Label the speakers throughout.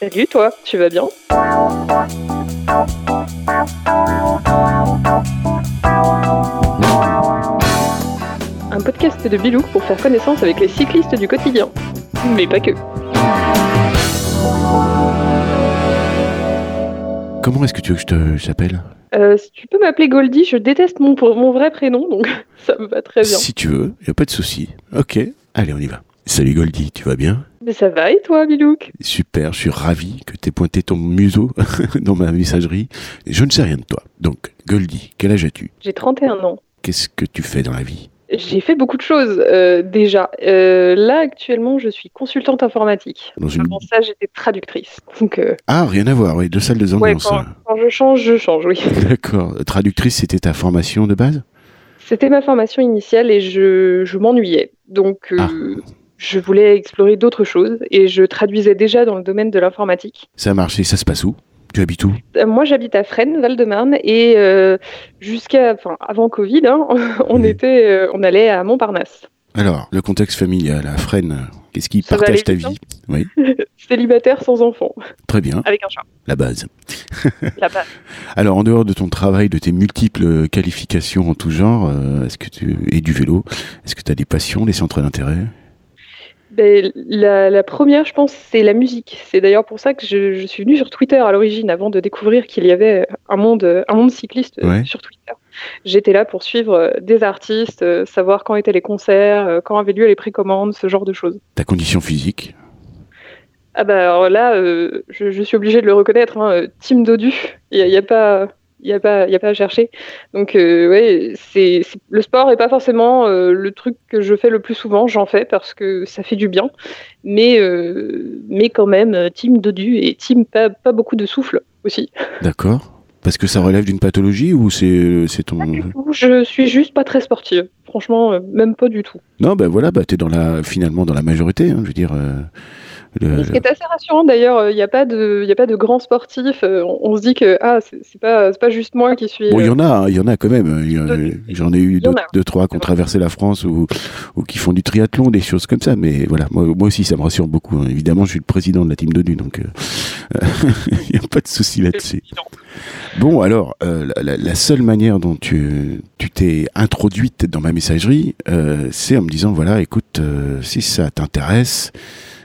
Speaker 1: Salut toi, tu vas bien? Un podcast de Bilouk pour faire connaissance avec les cyclistes du quotidien. Mais pas que.
Speaker 2: Comment est-ce que tu veux que je te j'appelle
Speaker 1: Euh, si tu peux m'appeler Goldie, je déteste mon, mon vrai prénom, donc ça me va très bien.
Speaker 2: Si tu veux, y a pas de souci. Ok, allez, on y va. Salut Goldie, tu vas bien?
Speaker 1: Mais ça va et toi, Bilouk?
Speaker 2: Super, je suis ravi que t'aies pointé ton museau dans ma messagerie. Je ne sais rien de toi. Donc, Goldie, quel âge as-tu?
Speaker 1: J'ai 31 ans.
Speaker 2: Qu'est-ce que tu fais dans la vie?
Speaker 1: J'ai fait beaucoup de choses euh, déjà. Euh, là, actuellement, je suis consultante informatique.
Speaker 2: Dans une...
Speaker 1: Avant ça, j'étais traductrice. Donc, euh,
Speaker 2: Ah, rien à voir, oui, deux salles de
Speaker 1: ouais,
Speaker 2: ambiance.
Speaker 1: quand, quand je change, je change, oui.
Speaker 2: D'accord. Traductrice, c'était ta formation de base?
Speaker 1: C'était ma formation initiale et je, je m'ennuyais. Donc,
Speaker 2: Ah.
Speaker 1: Je voulais explorer d'autres choses et je traduisais déjà dans le domaine de l'informatique.
Speaker 2: Ça a marché, ça se passe où? Tu habites où?
Speaker 1: Euh, Moi, j'habite à Fresnes, Val-de-Marne, et euh, jusqu'à, enfin, avant Covid, hein, on était, euh, on allait à Montparnasse.
Speaker 2: Alors, le contexte familial à Fresnes, qu'est-ce qui
Speaker 1: Ça
Speaker 2: partage ta vie? Oui,
Speaker 1: Célibataire sans enfant,
Speaker 2: très bien,
Speaker 1: avec un chat.
Speaker 2: la base.
Speaker 1: Là-bas.
Speaker 2: Alors, en dehors de ton travail, de tes multiples qualifications en tout genre, euh, est-ce que tu et du vélo, est-ce que tu as des passions, des centres d'intérêt?
Speaker 1: Ben, la, la première, je pense, c'est la musique. C'est d'ailleurs pour ça que je, je suis venue sur Twitter à l'origine, avant de découvrir qu'il y avait un monde, un monde cycliste euh,
Speaker 2: Ouais.
Speaker 1: sur Twitter. J'étais là pour suivre euh, des artistes, euh, savoir quand étaient les concerts, quand avaient lieu les précommandes, ce genre de choses.
Speaker 2: Ta condition physique?
Speaker 1: Ah bah alors là, euh, je, je suis obligée de le reconnaître, hein, Team Dodu, il n'y a, il y a pas... Il n'y a, pas- y a pas à chercher. Donc, euh, ouais, c'est, c'est- le sport n'est pas forcément euh, le truc que je fais le plus souvent. J'en fais parce que ça fait du bien. Mais, euh, mais quand même, team dodu et team pas, pas beaucoup de souffle aussi.
Speaker 2: D'accord. Parce que ça relève d'une pathologie ou c'est c'est ton...
Speaker 1: Je suis juste pas très sportive. Franchement, même pas du tout.
Speaker 2: Non, ben voilà, bah, t'es dans la, finalement dans la majorité, hein, je veux dire. Euh, le-
Speaker 1: Ce qui est assez rassurant d'ailleurs, il n'y a, pas de- y a pas de grands sportifs. euh, On, on se dit que ah, c'est, pas, juste moi qui suis.
Speaker 2: Bon, il y
Speaker 1: euh,
Speaker 2: en a, hein, il y en a quand même. A- J'en ai eu deux, trois qui ont traversé la France ou, ou qui font du triathlon, des choses comme ça. Mais voilà, moi, moi aussi, ça me rassure beaucoup. hein. Évidemment, je suis le président de la team Dodu, donc euh, il n'y a pas de souci là-dessus. Bon, alors, euh, la, seule manière dont tu tu t'es introduite dans ma messagerie, euh, c'est en me disant, voilà, écoute, euh, si ça t'intéresse,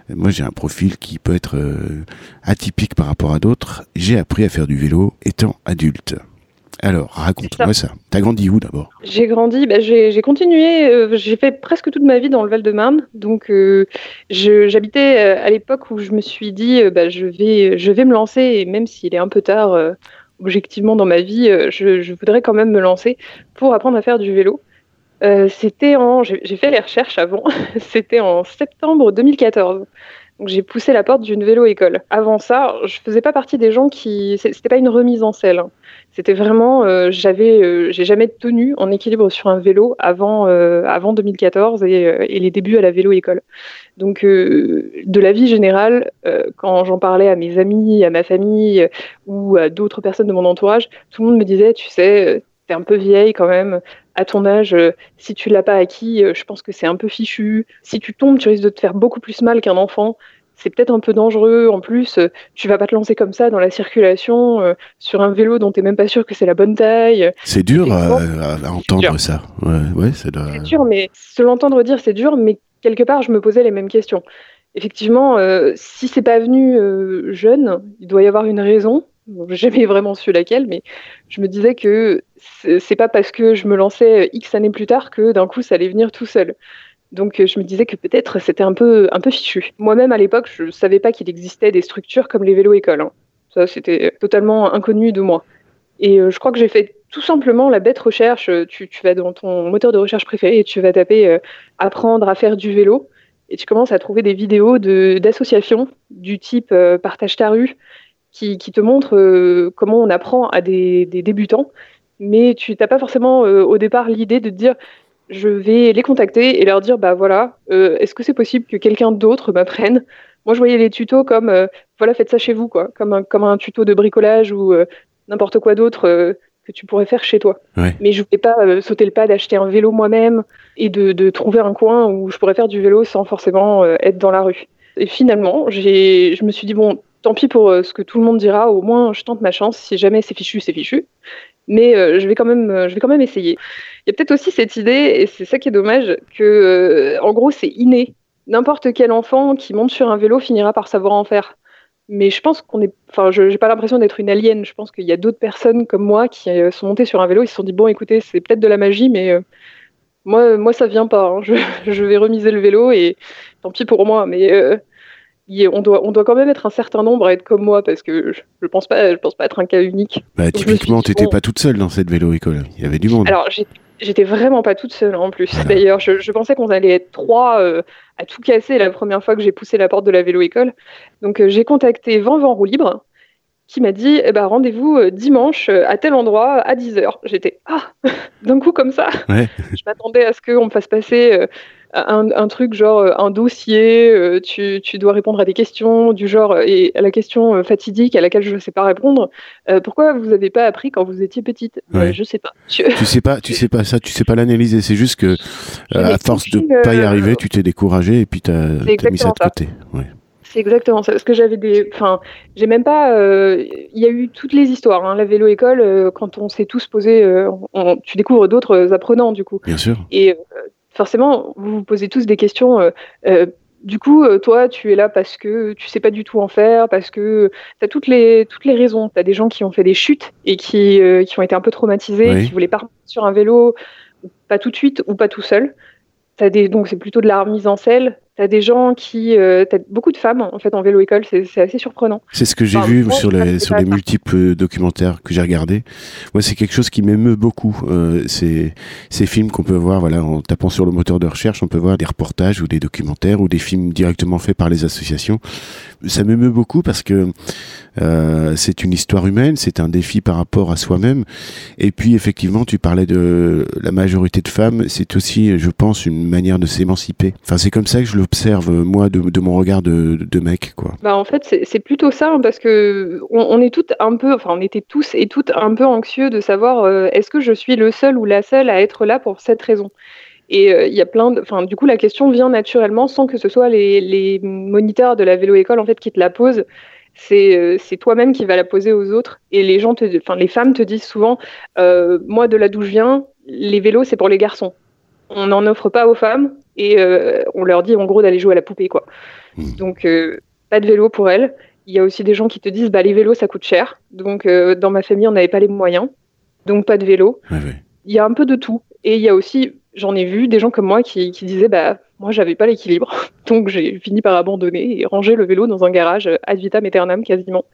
Speaker 2: moi j'ai un profil qui peut être euh, atypique par rapport à d'autres. J'ai appris à faire du vélo étant adulte. Alors, raconte-moi ça. T'as grandi où d'abord?
Speaker 1: J'ai grandi, bah, j'ai continué, euh, j'ai fait presque toute ma vie dans le Val-de-Marne. Donc, euh, j'habitais euh, à l'époque où je me suis dit, bah, je, vais, je vais me lancer, et même s'il est un peu tard, objectivement, dans ma vie, je, je voudrais quand même me lancer pour apprendre à faire du vélo. Euh, C'était en. J'ai fait les recherches avant, c'était en septembre 2014. Donc, j'ai poussé la porte d'une vélo-école. Avant ça, je faisais pas partie des gens qui. C'était pas une remise en selle. C'était vraiment, euh, j'avais, euh, j'ai jamais tenu en équilibre sur un vélo avant, avant 2014 et, et les débuts à la vélo-école. Donc, de la vie générale, quand j'en parlais à mes amis, à ma famille ou à d'autres personnes de mon entourage, tout le monde me disait, tu sais, t'es un peu vieille quand même. À ton âge, euh, si tu l'as pas acquis, euh, je pense que c'est un peu fichu. Si tu tombes, tu risques de te faire beaucoup plus mal qu'un enfant. C'est peut-être un peu dangereux. En plus, euh, tu vas pas te lancer comme ça dans la circulation euh, sur un vélo dont tu même pas sûr que c'est la bonne taille.
Speaker 2: C'est dur à, entendre
Speaker 1: dur.
Speaker 2: ça. Ouais, ouais.
Speaker 1: C'est dur, mais se l'entendre dire, c'est dur, mais quelque part, je me posais les mêmes questions. Effectivement, euh, si c'est pas venu euh, jeune, il doit y avoir une raison. J'ai jamais vraiment su laquelle, mais je me disais que c'est pas parce que je me lançais X années plus tard que d'un coup ça allait venir tout seul. Donc euh, je me disais que peut-être c'était un peu, un peu fichu. Moi-même à l'époque, je savais pas qu'il existait des structures comme les vélos-écoles. hein. Ça, c'était totalement inconnu de moi. Et euh, je crois que j'ai fait tout simplement la bête recherche. Euh, Tu, vas dans ton moteur de recherche préféré et tu vas taper euh, apprendre à faire du vélo. Et tu commences à trouver des vidéos d'associations du type euh, Partage ta rue qui, qui te montrent euh, comment on apprend à des débutants. Mais tu n'as pas forcément euh, au départ l'idée de te dire je vais les contacter et leur dire bah voilà, euh, est-ce que c'est possible que quelqu'un d'autre m'apprenne Moi je voyais les tutos comme euh, voilà, faites ça chez vous, quoi, comme un, comme un tuto de bricolage ou n'importe quoi d'autre que tu pourrais faire chez toi.
Speaker 2: Ouais.
Speaker 1: Mais je voulais pas sauter le pas d'acheter un vélo moi-même et de, de trouver un coin où je pourrais faire du vélo sans forcément être dans la rue. Et finalement, j'ai, je me suis dit, bon, tant pis pour ce que tout le monde dira, au moins je tente ma chance. Si jamais c'est fichu, c'est fichu. Mais je, vais quand même, je vais quand même essayer. Il y a peut-être aussi cette idée, et c'est ça qui est dommage, que en gros c'est inné. N'importe quel enfant qui monte sur un vélo finira par savoir en faire. Mais je pense qu'on est. Enfin, je n'ai pas l'impression d'être une alien. Je pense qu'il y a d'autres personnes comme moi qui sont montées sur un vélo. Ils se sont dit bon, écoutez, c'est peut-être de la magie, mais moi, moi, ça vient pas. Hein. Je, vais remiser le vélo et tant pis pour moi. Mais on, doit, on doit quand même être un certain nombre à être comme moi parce que je, ne pense pas, je pense pas être un cas unique.
Speaker 2: Bah, typiquement, tu n'étais pas toute seule dans cette vélo-école. Il y avait du monde.
Speaker 1: Alors, j'étais vraiment pas toute seule en plus. D'ailleurs, je, pensais qu'on allait être trois euh, à tout casser la première fois que j'ai poussé la porte de la vélo-école. Donc, euh, j'ai contacté Vent Vent Roue Libre qui m'a dit eh ben, rendez-vous euh, dimanche à tel endroit à 10h. J'étais ah d'un coup comme ça. Je m'attendais à ce qu'on me fasse passer euh, un, truc genre un dossier, tu, tu, dois répondre à des questions du genre et à la question fatidique à laquelle je ne sais pas répondre. pourquoi vous n'avez pas appris quand vous étiez petite? Je Je sais pas.
Speaker 2: Tu sais pas, tu sais pas ça, tu sais pas l'analyser. C'est juste que à force de pas y arriver, tu t'es découragé et puis tu as, mis ça de côté. Ouais.
Speaker 1: C'est exactement ça. Parce que j'avais des. Enfin, j'ai même pas. Euh, il y a eu toutes les histoires. Hein. La vélo-école, euh, quand on s'est tous posés, euh, tu découvres d'autres apprenants, du coup.
Speaker 2: Bien sûr.
Speaker 1: Et forcément, vous vous posez tous des questions. du coup, toi, tu es là parce que tu sais pas du tout en faire, parce que tu as toutes les, toutes les raisons. Tu as des gens qui ont fait des chutes et qui, qui ont été un peu traumatisés, qui voulaient pas sur un vélo, pas tout de suite ou pas tout seul. Des, donc c'est plutôt de la remise en selle T'as des gens qui, euh, t'as beaucoup de femmes en fait en vélo école, c'est assez surprenant.
Speaker 2: C'est ce que j'ai vu sur les sur les multiples documentaires que j'ai regardés. Moi, c'est quelque chose qui m'émeut beaucoup. Euh, c'est ces films qu'on peut voir, voilà, en tapant sur le moteur de recherche, on peut voir des reportages ou des documentaires ou des films directement faits par les associations. Ça m'émeut beaucoup parce que euh, c'est une histoire humaine, c'est un défi par rapport à soi-même. Et puis effectivement, tu parlais de la majorité de femmes, c'est aussi, je pense, une manière de s'émanciper. Enfin, c'est comme ça que je le observe moi de, mon regard de, de, mec quoi
Speaker 1: bah en fait c'est plutôt ça hein, parce que on, est toutes un peu enfin on était tous et toutes un peu anxieux de savoir euh, est-ce que je suis le seul ou la seule à être là pour cette raison? Et euh, il y a plein de enfin du coup la question vient naturellement sans que ce soit les, les moniteurs de la vélo école en fait qui te la posent c'est euh, toi-même qui va la poser aux autres et les gens te enfin les femmes te disent souvent moi de là d'où je viens les vélos c'est pour les garçons on n'en offre pas aux femmes et euh, on leur dit en gros d'aller jouer à la poupée quoi. Hmm. Donc euh, pas de vélo pour elles. Il y a aussi des gens qui te disent bah les vélos ça coûte cher. Donc euh, dans ma famille on n'avait pas les moyens, donc pas de vélo. Il y a un peu de tout et il y a aussi j'en ai vu des gens comme moi qui, disaient bah moi j'avais pas l'équilibre donc j'ai fini par abandonner et ranger le vélo dans un garage ad vitam aeternam quasiment.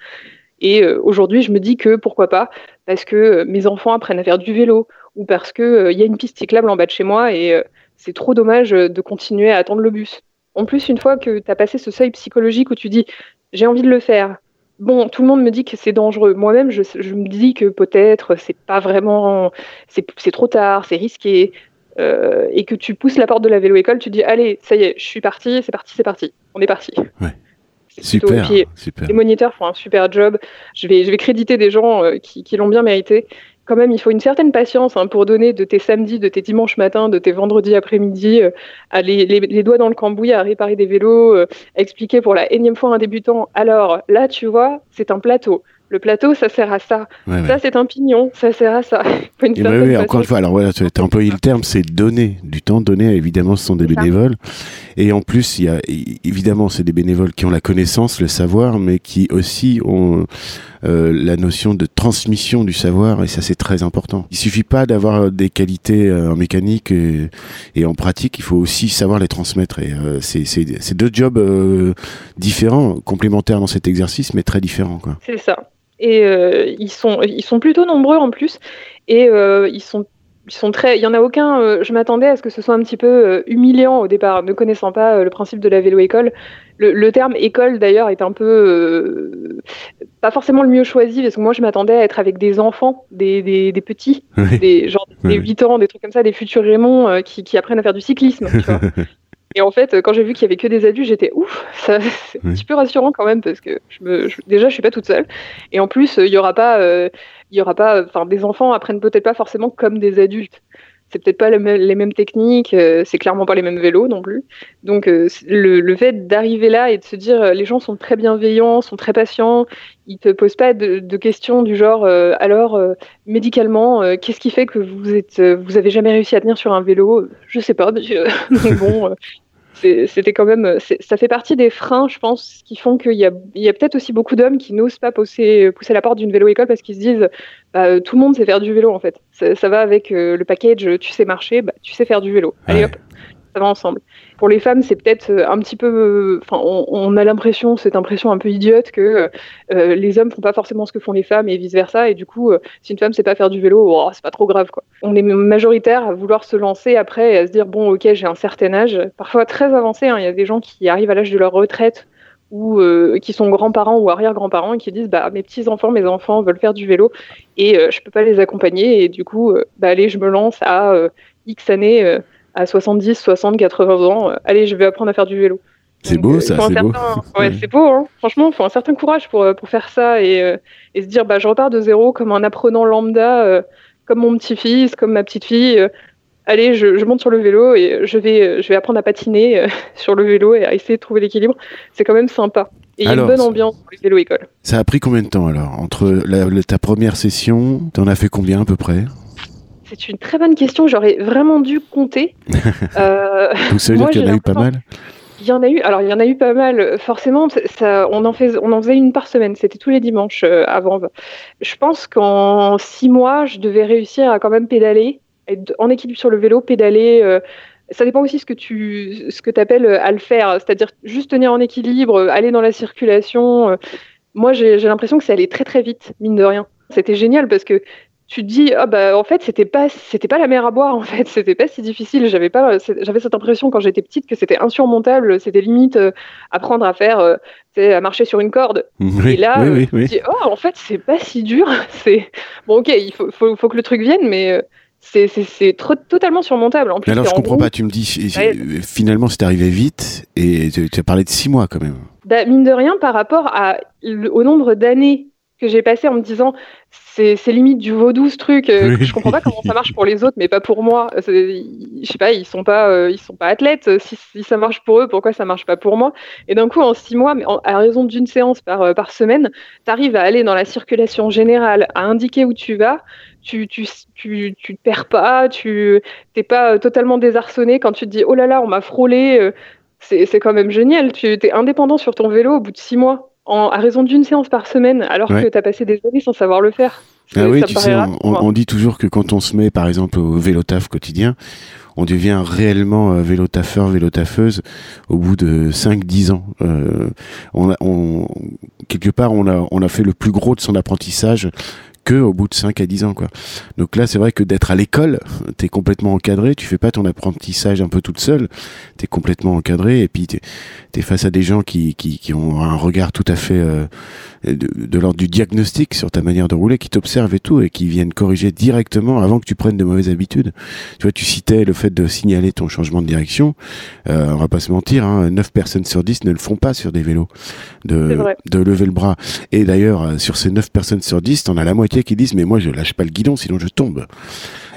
Speaker 1: Et aujourd'hui, je me dis que pourquoi pas, parce que mes enfants apprennent à faire du vélo, ou parce qu'il il y a une piste cyclable en bas de chez moi, et c'est trop dommage euh, de continuer à attendre le bus. En plus, une fois que tu as passé ce seuil psychologique où tu dis j'ai envie de le faire, bon, tout le monde me dit que c'est dangereux. Moi-même, je, me dis que peut-être c'est pas vraiment, c'est trop tard, c'est risqué, euh, et que tu pousses la porte de la vélo-école, tu dis allez, ça y est, je suis parti, c'est parti, c'est parti, on est parti.
Speaker 2: Ouais. Super, super,
Speaker 1: Les moniteurs font un super job. Je vais, je vais créditer des gens euh, qui, qui l'ont bien mérité quand même, il faut une certaine patience hein, pour donner de tes samedis, de tes dimanches matins, de tes vendredis après-midi, euh, à les, les, doigts dans le cambouis, à réparer des vélos, euh, à expliquer pour la énième fois à un débutant. Alors là, tu vois, c'est un plateau. Le plateau, ça sert à ça. ça, c'est un pignon, ça sert à ça.
Speaker 2: oui, encore une fois, alors voilà, tu as employé le terme, c'est donner du temps. Donner, évidemment, ce sont des bénévoles. Et en plus, il y a évidemment, c'est des bénévoles qui ont la connaissance, le savoir, mais qui aussi ont euh, la notion de transmission du savoir, et ça, c'est très important. Il suffit pas d'avoir des qualités euh, en mécanique et, en pratique, il faut aussi savoir les transmettre. Et euh, c'est deux jobs différents, complémentaires dans cet exercice, mais très différents.
Speaker 1: C'est ça et euh, ils sont ils sont plutôt nombreux en plus et euh, ils sont ils sont très. Il y en a aucun. Euh, je m'attendais à ce que ce soit un petit peu humiliant au départ, ne connaissant pas le principe de la vélo école. Le, terme école d'ailleurs est un peu pas forcément le mieux choisi parce que moi je m'attendais à être avec des enfants, des, des, des petits, des genre des 8 ans, des trucs comme ça, des futurs Raymond qui, qui, apprennent à faire du cyclisme. Tu vois. Et en fait, quand j'ai vu qu'il y avait que des adultes, j'étais ouf. C'est un petit peu rassurant quand même parce que je me, déjà, je suis pas toute seule. Et en plus, il y aura pas, euh, il y aura pas, enfin, des enfants apprennent peut-être pas forcément comme des adultes. c'est peut-être pas les mêmes techniques, c'est clairement pas les mêmes vélos non plus. Donc le, fait d'arriver là et de se dire les gens sont très bienveillants, sont très patients, ils te posent pas de, questions du genre alors médicalement qu'est-ce qui fait que vous êtes vous avez jamais réussi à tenir sur un vélo? Je sais pas monsieur. bon c'était quand même, ça fait partie des freins, je pense, qui font qu'il y a, peut-être aussi beaucoup d'hommes qui n'osent pas pousser, pousser la porte d'une vélo-école parce qu'ils se disent, bah, tout le monde sait faire du vélo en fait. Ça, va avec euh, le package, tu sais marcher, bah, tu sais faire du vélo. Allez hop, va ensemble. Pour les femmes, c'est peut-être euh, un petit peu. Euh, enfin, on, a l'impression, cette impression un peu idiote que euh, les hommes font pas forcément ce que font les femmes et vice versa. Et du coup, si une femme sait pas faire du vélo, oh, c'est pas trop grave, quoi. On est majoritaire à vouloir se lancer après et à se dire bon, ok, j'ai un certain âge, parfois très avancé. Hein. Il y a des gens qui arrivent à l'âge de leur retraite ou qui sont grands-parents ou arrière-grands-parents et qui disent bah mes petits enfants, mes enfants veulent faire du vélo et je peux pas les accompagner et du coup bah allez je me lance à X années à 70, 60, 80 ans, euh, allez, je vais apprendre à faire du vélo.
Speaker 2: C'est beau ça, c'est beau.
Speaker 1: Ouais, c'est beau, hein. franchement, il faut un certain courage pour, euh, pour faire ça et, euh, et, se dire, bah, je repars de zéro comme un apprenant lambda, comme mon petit-fils, comme ma petite-fille. allez, je, je, monte sur le vélo et je vais, je vais apprendre à patiner sur le vélo et à essayer de trouver l'équilibre. C'est quand même sympa. Et il y a une bonne ambiance pour les vélos-écoles.
Speaker 2: Ça a pris combien de temps alors Entre ta première session, tu en as fait combien à peu près?
Speaker 1: C'est une très bonne question. J'aurais vraiment dû compter.
Speaker 2: euh, Donc ça veut dire qu'il y en a eu pas mal
Speaker 1: il y en a eu, alors il y en a eu pas mal. Forcément, ça, on, en fait, on en faisait une par semaine. C'était tous les dimanches euh, avant. Je pense qu'en six mois, je devais réussir à quand même pédaler, être en équilibre sur le vélo, pédaler. Euh, ça dépend aussi ce que tu ce que appelles euh, à le faire, c'est-à-dire juste tenir en équilibre, aller dans la circulation. Moi, j'ai l'impression que ça allait très très vite, mine de rien. C'était génial parce que tu te dis ah bah en fait c'était pas c'était pas la mer à boire en fait. C'était pas si difficile. J'avais pas j'avais cette impression quand j'étais petite que c'était insurmontable. C'était limite euh, apprendre à faire euh, à marcher sur une corde. Et là euh, tu te dis oh en fait c'est pas si dur. C'est bon ok il faut, faut, faut, que le truc vienne mais c'est totalement surmontable. En plus,
Speaker 2: alors, je comprends pas. Tu me dis, finalement, c'est arrivé vite et tu, as parlé de six mois quand même.
Speaker 1: Bah, mine de rien, par rapport à, au nombre d'années que j'ai passé en me disant c'est limite du vaudou ce truc. Euh, je comprends pas comment ça marche pour les autres, mais pas pour moi. Je sais pas, ils sont pas, euh, ils sont pas athlètes. Si, ça marche pour eux, pourquoi ça marche pas pour moi? Et d'un coup, en six mois, mais à raison d'une séance par, euh, par semaine, tu arrives à aller dans la circulation générale, à indiquer où tu vas. Tu, tu, tu, tu te perds pas, tu t'es pas totalement désarçonné quand tu te dis oh là là, on m'a frôlé. c'est quand même génial. Tu es indépendant sur ton vélo au bout de six mois à raison d'une séance par semaine, alors que tu as passé des années sans savoir le faire.
Speaker 2: Ah oui, tu sais, on, dit toujours que quand on se met, par exemple, au vélo taf quotidien, on devient réellement euh, vélo taffeur, vélo taffeuse au bout de 5-10 ans. Euh, on, on, quelque part, on a, on a fait le plus gros de son apprentissage que au bout de 5 à 10 ans quoi. Donc là c'est vrai que d'être à l'école, tu es complètement encadré, tu fais pas ton apprentissage un peu toute seule, tu es complètement encadré et puis tu es, face à des gens qui, qui, qui ont un regard tout à fait euh, de, de l'ordre du diagnostic sur ta manière de rouler, qui t'observent et tout et qui viennent corriger directement avant que tu prennes de mauvaises habitudes. Tu vois, tu citais le fait de signaler ton changement de direction. Euh, on va pas se mentir, hein, 9 personnes sur 10 ne le font pas sur des vélos, de, de lever le bras. Et d'ailleurs, sur ces 9 personnes sur 10, t'en as la moitié qui disent mais moi je lâche pas le guidon sinon je tombe.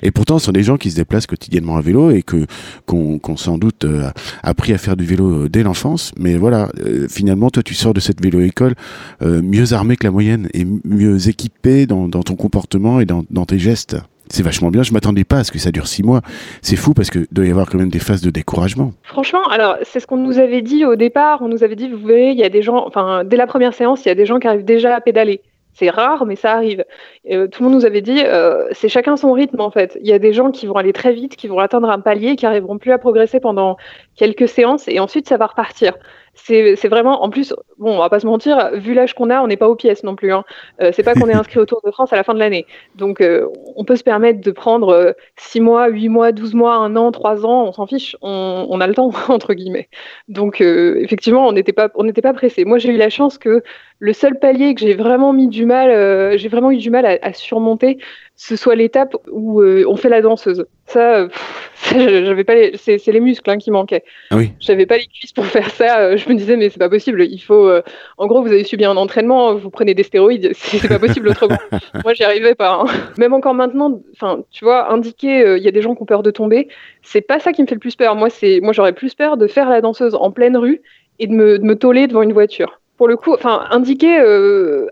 Speaker 2: Et pourtant, ce sont des gens qui se déplacent quotidiennement à vélo et que qu'on sans doute euh, appris à faire du vélo euh, dès l'enfance. Mais voilà, euh, finalement, toi, tu sors de cette vélo-école mieux armé que la moyenne et mieux équipé dans, ton comportement et dans, dans tes gestes. C'est vachement bien. Je m'attendais pas à ce que ça dure six mois. C'est fou parce que doit y avoir quand même des phases de découragement.
Speaker 1: Franchement, alors c'est ce qu'on nous avait dit au départ. On nous avait dit, vous verrez, il y a des gens, enfin dès la première séance, il y a des gens qui arrivent déjà à pédaler. C'est rare, mais ça arrive. Euh, tout le monde nous avait dit, euh, c'est chacun son rythme en fait. Il y a des gens qui vont aller très vite, qui vont atteindre un palier, qui arriveront plus à progresser pendant quelques séances, et ensuite ça va repartir c'est vraiment, en plus, bon, on va pas se mentir, vu l'âge qu'on a, on n'est pas aux pièces non plus. Hein. Euh, c'est pas qu'on est inscrit au Tour de France à la fin de l'année. Donc, euh, on peut se permettre de prendre 6 euh, mois, 8 mois, 12 mois, 1 an, 3 ans, on s'en fiche, on, a le temps, entre guillemets. Donc, effectivement, on n'était pas, on n'était pas pressé. Moi, j'ai eu la chance que le seul palier que j'ai vraiment mis du mal, j'ai vraiment eu du mal à, à surmonter, ce soit l'étape où euh, on fait la danseuse. Ça, j'avais pas les... c'est, les muscles hein, qui manquaient.
Speaker 2: Ah oui.
Speaker 1: J'avais pas les cuisses pour faire ça. Euh, je me disais mais c'est pas possible. Il faut, euh, en gros, vous avez subi un entraînement, vous prenez des stéroïdes, c'est, pas possible autrement. Moi, j'y arrivais pas. Hein. Même encore maintenant, enfin, tu vois, indiquer, il y a des gens qui ont peur de tomber. C'est pas ça qui me fait le plus peur. Moi, c'est, moi, j'aurais plus peur de faire la danseuse en pleine rue et de me, de me toller devant une voiture pour le coup, enfin, indiquer, euh,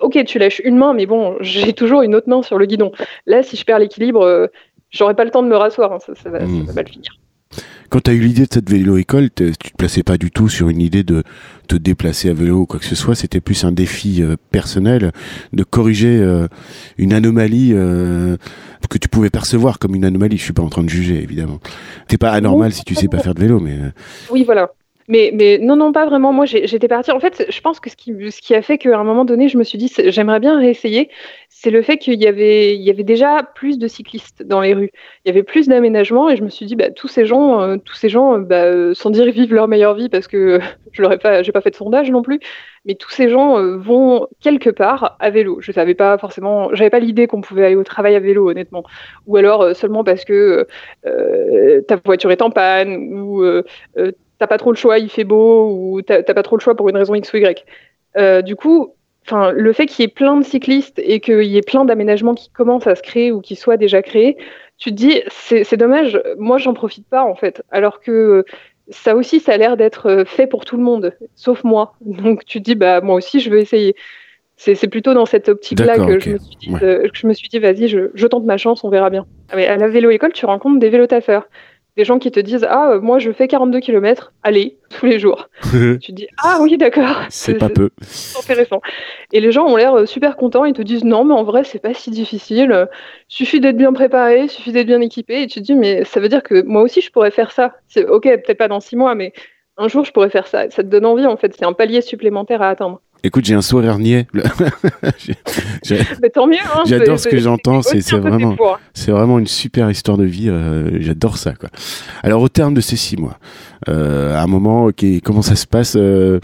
Speaker 1: ok, tu lâches une main, mais bon, j'ai toujours une autre main sur le guidon. Là, si je perds l'équilibre, euh, j'aurai pas le temps de me rasseoir, hein, ça, va, hmm. mal finir.
Speaker 2: Quand tu as eu l'idée de cette vélo-école, tu te plaçais pas du tout sur une idée de te déplacer à vélo ou quoi que ce soit, c'était plus un défi euh, personnel de corriger une anomalie que tu pouvais percevoir comme une anomalie. Je suis pas en train de juger, évidemment. T'es pas anormal si tu sais pas faire de vélo, mais...
Speaker 1: Oui, voilà. Mais, non, non, pas vraiment. Moi, j'étais partie. En fait, je pense que ce qui, a fait qu'à un moment donné, je me suis dit, j'aimerais bien réessayer, c'est le fait qu'il y avait, déjà plus de cyclistes dans les rues. Il y avait plus d'aménagements et je me suis dit, bah, tous ces gens, euh, tous ces gens, bah, euh, sans dire vivent leur meilleure vie parce que je n'aurais pas, pas fait de sondage non plus, mais tous ces gens euh, vont quelque part à vélo. Je savais pas forcément, j'avais pas l'idée qu'on pouvait aller au travail à vélo, honnêtement. Ou alors seulement parce que ta voiture est en panne ou t'as pas trop le choix, il fait beau, ou t'as pas trop le choix pour une raison X ou Y. Euh, du coup, enfin, le fait qu'il y ait plein de cyclistes et qu'il y ait plein d'aménagements qui commencent à se créer ou qui soient déjà créés, tu te dis, c'est dommage, moi j'en profite pas en fait. Alors que ça aussi, ça a l'air d'être fait pour tout le monde, sauf moi. Donc tu te dis, bah moi aussi je veux essayer. C'est plutôt dans cette optique-là que, je me suis dit, vas-y, je, je, tente ma chance, on verra bien. Mais à la vélo-école, tu rencontres des vélotaffeurs des gens qui te disent Ah, moi je fais 42 km, allez, tous les jours. tu dis Ah oui, d'accord.
Speaker 2: C'est pas peu.
Speaker 1: intéressant. Et les gens ont l'air euh, super contents, ils te disent Non, mais en vrai, c'est pas si difficile. Suffit d'être bien préparé, suffit d'être bien équipé. Et tu te dis Mais ça veut dire que moi aussi je pourrais faire ça. Ok, peut-être pas dans six mois, mais un jour je pourrais faire ça. Ça te donne envie en fait, c'est un palier supplémentaire à atteindre.
Speaker 2: Écoute, j'ai un sourire niais.
Speaker 1: Mais tant mieux. Hein,
Speaker 2: j'adore ce que j'entends. C'est vraiment, c'est vraiment une super histoire de vie. Euh, j'adore ça. Quoi. Alors, au terme de ces six mois, euh, à un moment, comment ça se passe euh,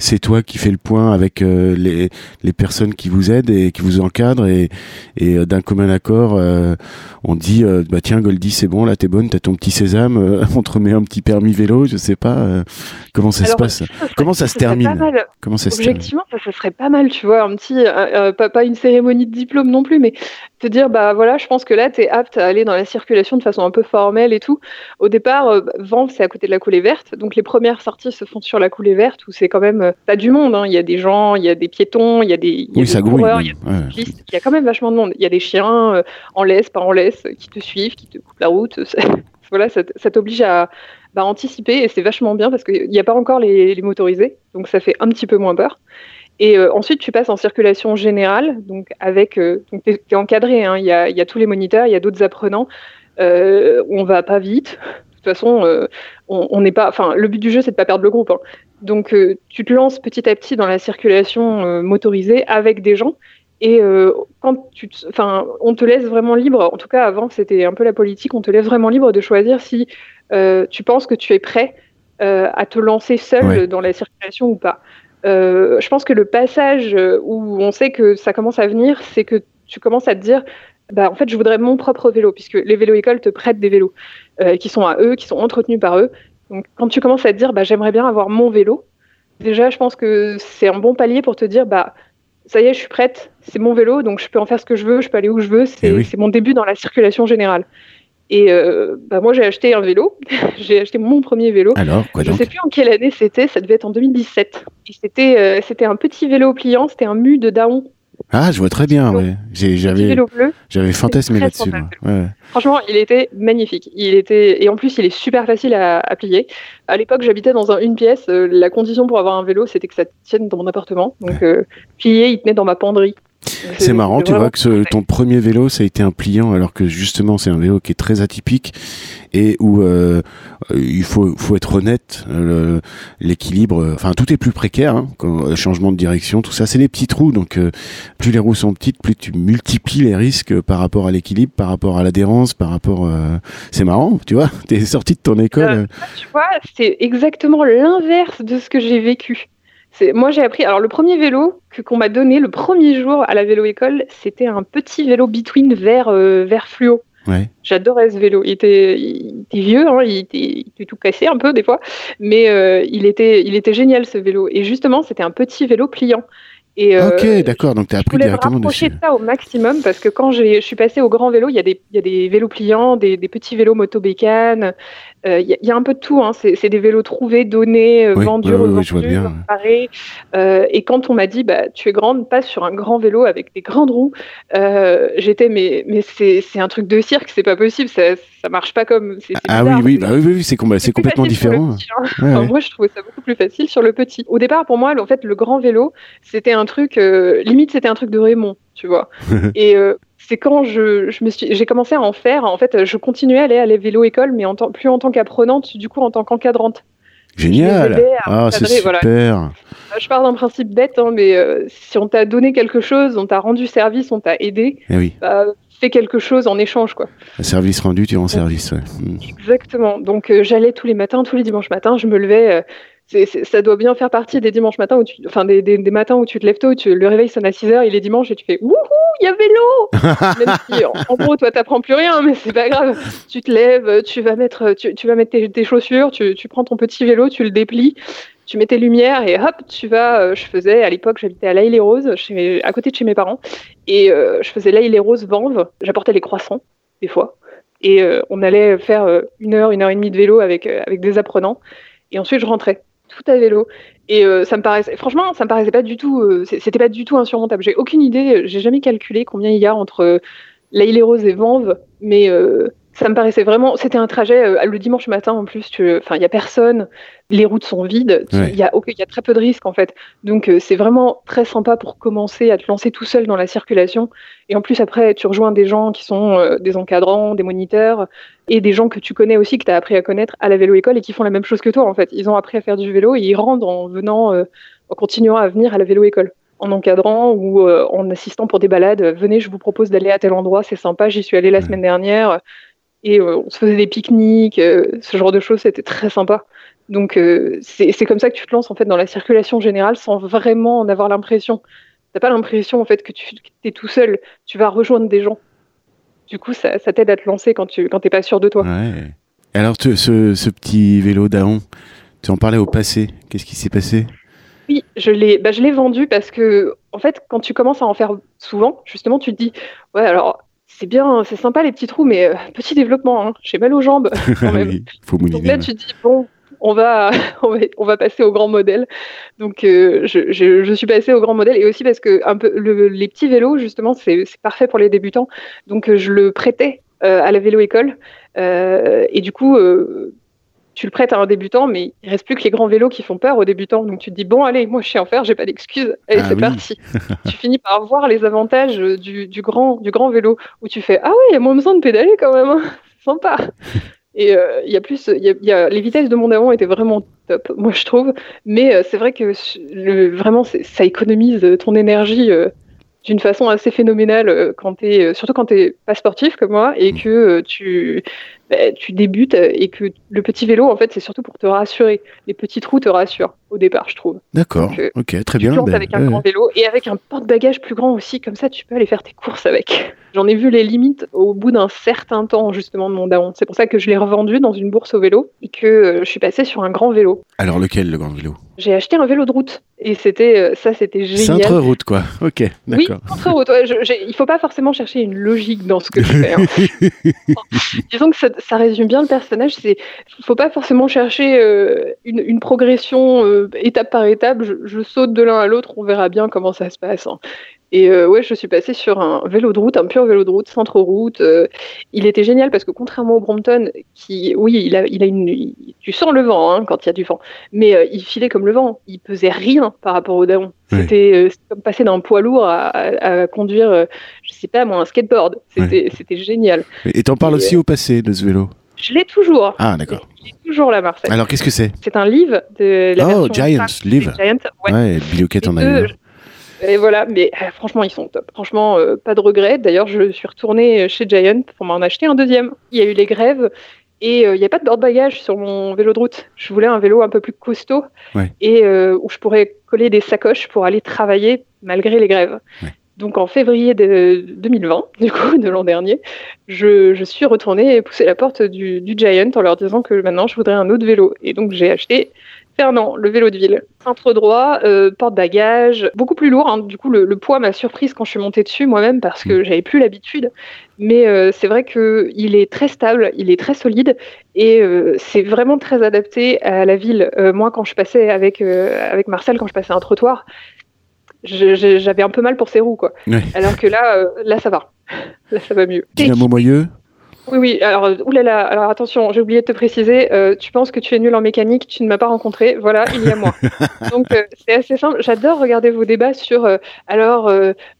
Speaker 2: C'est toi qui fais le point avec euh, les, les personnes qui vous aident et qui vous encadrent et, et euh, d'un commun accord, euh, on dit bah tiens Goldie, c'est bon, là t'es bonne, t'as ton petit sésame, on te remet un petit permis vélo, je sais pas comment ça se passe, comment ça, se termine,
Speaker 1: comment ça Objectivement, ça, ça serait pas mal, tu vois, un petit, pas, pas une cérémonie de diplôme non plus, mais te dire bah voilà je pense que là tu es apte à aller dans la circulation de façon un peu formelle et tout. Au départ Vent c'est à côté de la coulée verte donc les premières sorties se font sur la coulée verte où c'est quand même euh, pas du monde hein. il y a des gens il y a des piétons il y a des, y a des coureurs il y a des cyclistes il y a quand même vachement de monde il y a des chiens euh, en laisse pas en laisse qui te suivent qui te coupent la route voilà ça, t'oblige à bah, anticiper et c'est vachement bien parce qu'il n'y a pas encore les, les motorisés donc ça fait un petit peu moins peur et euh, ensuite, tu passes en circulation générale, donc avec, euh, tu es, encadré, hein. il y, a, y, a, tous les moniteurs, il y a d'autres apprenants. Euh, on va pas vite. De toute façon, euh, on n'est pas. Enfin, le but du jeu, c'est de pas perdre le groupe. Hein. Donc, tu te lances petit à petit dans la circulation motorisée avec des gens. Et quand tu, enfin, on te laisse vraiment libre. En tout cas, avant, c'était un peu la politique. On te laisse vraiment libre de choisir si tu penses que tu es prêt à te lancer seul dans la circulation ou pas. Euh, je pense que le passage où on sait que ça commence à venir, c'est que tu commences à te dire, bah, en fait, je voudrais mon propre vélo, puisque les vélos-écoles te prêtent des vélos euh, qui sont à eux, qui sont entretenus par eux. Donc, quand tu commences à te dire, bah, j'aimerais bien avoir mon vélo, déjà, je pense que c'est un bon palier pour te dire, bah, ça y est, je suis prête, c'est mon vélo, donc je peux en faire ce que je veux, je peux aller où je veux, c'est eh mon début dans la circulation générale. Et euh, bah moi, j'ai acheté un vélo. j'ai acheté mon premier vélo.
Speaker 2: Alors, quoi
Speaker 1: Je ne sais plus en quelle année c'était. Ça devait être en 2017. Et c'était, euh, c'était un petit vélo pliant. C'était un mu de Daon.
Speaker 2: Ah, je vois très bien. Ouais. J'avais, j'avais fantasmé là-dessus. Ouais.
Speaker 1: Franchement, il était magnifique. Il était et en plus, il est super facile à, à plier. À l'époque, j'habitais dans un, une pièce. Euh, la condition pour avoir un vélo, c'était que ça tienne dans mon appartement. Donc, euh, plier, il tenait dans ma penderie.
Speaker 2: C'est marrant, tu vois que ton premier vélo, ça a été un pliant, alors que justement, c'est un vélo qui est très atypique et où euh, il faut, faut être honnête, l'équilibre, enfin tout est plus précaire, hein, quand, changement de direction, tout ça, c'est des petits trous, donc euh, plus les roues sont petites, plus tu multiplies les risques par rapport à l'équilibre, par rapport à l'adhérence, par rapport, euh, c'est marrant, tu vois, t'es sorti de ton école.
Speaker 1: tu vois, c'est exactement l'inverse de ce que j'ai vécu. Moi j'ai appris. Alors le premier vélo que qu'on m'a donné le premier jour à la vélo école, c'était un petit vélo Between vert vert fluo. J'adorais ce vélo. Il était, vieux, hein, il, était, tout cassé un peu des fois, mais euh, il, était, il était génial ce vélo. Et justement, c'était un petit vélo pliant.
Speaker 2: Et, euh, ok, d'accord. Donc tu as appris directement
Speaker 1: dessus. Je de ça au maximum parce que quand je suis passée au grand vélo, il y a des, il y a des vélos pliants, des, des petits vélos moto bécanes, il euh, y, a un peu de tout. Hein. C'est des vélos trouvés, donnés, euh, vendus, revendus, euh, et quand on m'a dit, bah, tu es grande, passe sur un grand vélo avec des grandes roues, j'étais, mais, mais c'est un truc de cirque, c'est pas possible, ça, ça marche pas comme.
Speaker 2: ah oui, oui, bah oui, oui, c'est complètement différent.
Speaker 1: Hein. Moi, je trouvais ça beaucoup plus facile sur le petit. Au départ, pour moi, en fait, le grand vélo, c'était un truc, limite, c'était un truc de Raymond, tu vois. et c'est quand je, je me suis, j'ai commencé à en faire. En fait, je continuais à aller à la vélo école, mais en plus en tant qu'apprenante, du coup en tant qu'encadrante.
Speaker 2: Génial. Ah, c'est super. Euh,
Speaker 1: je pars d'un principe bête, hein, mais euh, si on t'a donné quelque chose, on t'a rendu service, on t'a aidé,
Speaker 2: eh oui.
Speaker 1: bah, fais quelque chose en échange, quoi.
Speaker 2: Un service rendu, tu rends service. Ouais.
Speaker 1: Mm. Exactement. Donc euh, j'allais tous les matins, tous les dimanches matins, je me levais ça doit bien faire partie des dimanches matins où tu, enfin des, des, matins où tu te lèves tôt, tu, le réveil sonne à 6 h il est dimanche et tu fais wouhou, il y a vélo. Même si en, gros toi t'apprends plus rien, mais c'est pas grave. Tu te lèves, tu vas mettre, tu, tu vas mettre tes, chaussures, tu, tu, prends ton petit vélo, tu le déplies, tu mets tes lumières et hop, tu vas. Euh, je faisais à l'époque, j'habitais à l'Aïle les Roses, chez à côté de chez mes parents, et euh, je faisais l'Aïle les Roses Vanves. J'apportais les croissants des fois, et euh, on allait faire une heure, une heure et demie de vélo avec avec des apprenants, et ensuite je rentrais à vélo. Et euh, ça me paraissait, franchement, ça me paraissait pas du tout, euh, c'était pas du tout insurmontable. J'ai aucune idée, j'ai jamais calculé combien il y a entre La île Rose et Vanves, mais euh, ça me paraissait vraiment. C'était un trajet euh, le dimanche matin en plus. Enfin, il y a personne. Les routes sont vides. Il y, a, y a très peu de risques en fait. Donc euh, c'est vraiment très sympa pour commencer à te lancer tout seul dans la circulation. Et en plus après, tu rejoins des gens qui sont euh, des encadrants, des moniteurs et des gens que tu connais aussi que tu as appris à connaître à la vélo école et qui font la même chose que toi en fait. Ils ont appris à faire du vélo et ils rendent en venant, en continuant à venir à la vélo école en encadrant ou en assistant pour des balades. Venez, je vous propose d'aller à tel endroit, c'est sympa, j'y suis allé la semaine dernière et euh, on se faisait des pique-niques, euh, ce genre de choses, c'était très sympa. Donc euh, c'est comme ça que tu te lances en fait dans la circulation générale sans vraiment en avoir l'impression. T'as pas l'impression en fait que tu es tout seul, tu vas rejoindre des gens. Du coup, ça, t'aide à te lancer quand tu quand t'es pas sûr de toi.
Speaker 2: Ouais. Alors ce, ce, petit vélo d'Aon, tu en parlais au passé. Qu'est-ce qui s'est passé?
Speaker 1: Oui, je l'ai, bah, je l'ai vendu parce que, en fait, quand tu commences à en faire souvent, justement, tu te dis, ouais, alors c'est bien, c'est sympa les petits trous, mais euh, petit développement, hein. j'ai mal aux jambes. Quand même.
Speaker 2: faut
Speaker 1: Donc là, tu te dis, bon, on va, on va, passer au grand modèle. Donc, euh, je, je, suis passée au grand modèle et aussi parce que un peu, les petits vélos, justement, c'est parfait pour les débutants. Donc, je le prêtais euh, à la vélo école. et du coup, tu le prêtes à un débutant, mais il reste plus que les grands vélos qui font peur aux débutants. Donc tu te dis bon, allez, moi je sais en faire, j'ai pas d'excuses, allez, ah c'est parti. tu finis par voir les avantages du, grand, du grand vélo où tu fais ah oui, il y a moins besoin de pédaler quand même, hein. sympa. Et euh, il y a plus, y a, les vitesses de mon avant étaient vraiment top, moi je trouve. Mais euh, c'est vrai que le, vraiment, ça économise ton énergie. Euh, d'une façon assez phénoménale quand es, surtout quand tu n'es pas sportif comme moi et mmh. que tu bah, tu débutes et que le petit vélo, en fait, c'est surtout pour te rassurer. Les petits trous te rassurent au départ, je trouve.
Speaker 2: D'accord. Euh, ok, très bien.
Speaker 1: Tu ben, avec un grand vélo et avec un porte-bagages plus grand aussi, comme ça, tu peux aller faire tes courses avec. J'en ai vu les limites au bout d'un certain temps, justement, de mon daon. C'est pour ça que je l'ai revendu dans une bourse au vélo et que euh, je suis passée sur un grand vélo.
Speaker 2: Alors, lequel, le grand vélo?
Speaker 1: J'ai acheté un vélo de route et c'était euh, ça, c'était génial.
Speaker 2: Centre route, quoi. Ok, d'accord.
Speaker 1: Oui, centre route. Ouais, il faut pas forcément chercher une logique dans ce que je fais. Hein. Disons que ça, ça résume bien le personnage. C'est, faut pas forcément chercher euh, une, progression euh, étape par étape. Je, saute de l'un à l'autre, on verra bien comment ça se passe. Hein. Et euh, ouais, je suis passée sur un vélo de route, un pur vélo de route, centre-route. il était génial parce que contrairement au Brompton, qui, oui, il a, il a une, tu sens le vent hein, quand il y a du vent, mais il filait comme le vent. Il pesait rien par rapport au Daon. C'était comme passer d'un poids lourd à, conduire, sais pas moi, un skateboard. C'était, génial.
Speaker 2: Et t'en parles aussi au passé de ce vélo?
Speaker 1: Je l'ai toujours.
Speaker 2: Ah, d'accord.
Speaker 1: Je l'ai toujours la Marseille.
Speaker 2: Alors, qu'est-ce que c'est?
Speaker 1: C'est un livre de la
Speaker 2: Oh, Giants, livre.
Speaker 1: Giant,
Speaker 2: ouais. ouais en a eu.
Speaker 1: Et voilà, mais euh, franchement, ils sont top. Franchement, euh, pas de regret. D'ailleurs, je suis retournée chez Giant pour m'en acheter un deuxième. Il y a eu les grèves Et il n'y a pas de porte-bagages sur mon vélo de route. Je voulais un vélo un peu plus costaud et où je pourrais coller des sacoches pour aller travailler malgré les grèves. Donc en février de 2020, du coup, de l'an dernier, je, je, suis retournée pousser la porte du, du, Giant en leur disant que maintenant je voudrais un autre vélo. Et donc j'ai acheté Fernand, le vélo de ville. Cintre droit, euh, porte-bagages, beaucoup plus lourd. Hein. Du coup, le, poids m'a surprise quand je suis montée dessus moi-même parce que mm. j'avais plus l'habitude. Mais euh, c'est vrai qu'il est très stable, il est très solide et euh, c'est vraiment très adapté à la ville. moi, quand je passais avec, avec Marcel, quand je passais un trottoir, j'avais un peu mal pour ses roues, quoi. Alors que là, là, ça va. Là, ça va mieux.
Speaker 2: Dynamo
Speaker 1: oui, oui. Alors, euh, oulala. Alors, attention, j'ai oublié de te préciser. Euh, tu penses que tu es nul en mécanique, tu ne m'as pas rencontré. Voilà, il y a moi. Donc, euh, c'est assez simple. J'adore regarder vos débats sur alors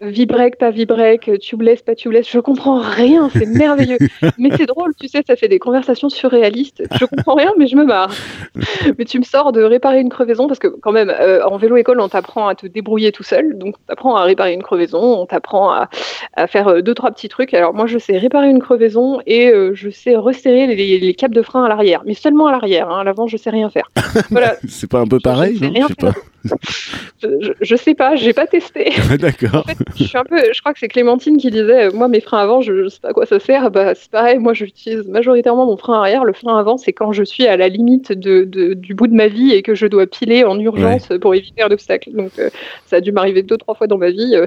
Speaker 1: V-break, pas V-break, tubeless, pas tubeless. Je comprends rien. C'est merveilleux. mais c'est drôle, tu sais, ça fait des conversations surréalistes. Je comprends rien, mais je me marre. mais tu me sors de réparer une crevaison parce que, quand même, en vélo école, on t'apprend à te débrouiller tout seul. Donc, on t'apprend à réparer une crevaison, on t'apprend à, à faire deux, trois petits trucs. Alors, moi, je sais réparer une crevaison et euh, je sais resserrer les, les, câbles de frein à l'arrière, mais seulement à l'arrière. Hein. À l'avant, je sais rien faire.
Speaker 2: Voilà. c'est pas un peu pareil, je, sais pas.
Speaker 1: je, sais pas, j'ai pas testé.
Speaker 2: D'accord.
Speaker 1: je suis un peu, je crois que c'est Clémentine qui disait, moi mes freins avant, je, sais pas à quoi ça sert. Bah c'est pareil, moi j'utilise majoritairement mon frein arrière. Le frein avant, c'est quand je suis à la limite de, du bout de ma vie et que je dois piler en urgence pour éviter un obstacle. Donc euh, ça a dû m'arriver deux trois fois dans ma vie. Euh,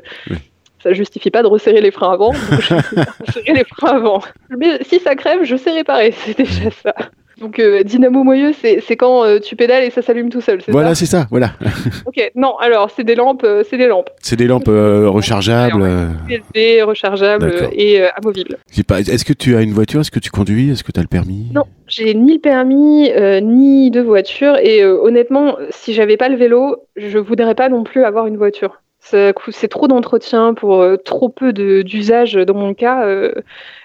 Speaker 1: ça justifie pas de resserrer les freins avant. Donc je resserrer les freins avant. Mais si ça crève, je sais réparer. C'est déjà ça. Donc euh, dynamo moyeu, c'est quand euh, tu pédales et ça s'allume tout seul.
Speaker 2: Voilà, c'est ça, voilà.
Speaker 1: ok, non, alors c'est des lampes, euh, c'est des lampes.
Speaker 2: C'est des lampes rechargeables.
Speaker 1: USB, rechargeables et amovibles.
Speaker 2: Est-ce que tu as une voiture? Est-ce que tu conduis? Est-ce que tu as le permis?
Speaker 1: Non, j'ai ni le permis ni de voiture et honnêtement, si j'avais pas le vélo, je voudrais pas non plus avoir une voiture. C'est trop d'entretien pour trop peu d'usage dans mon cas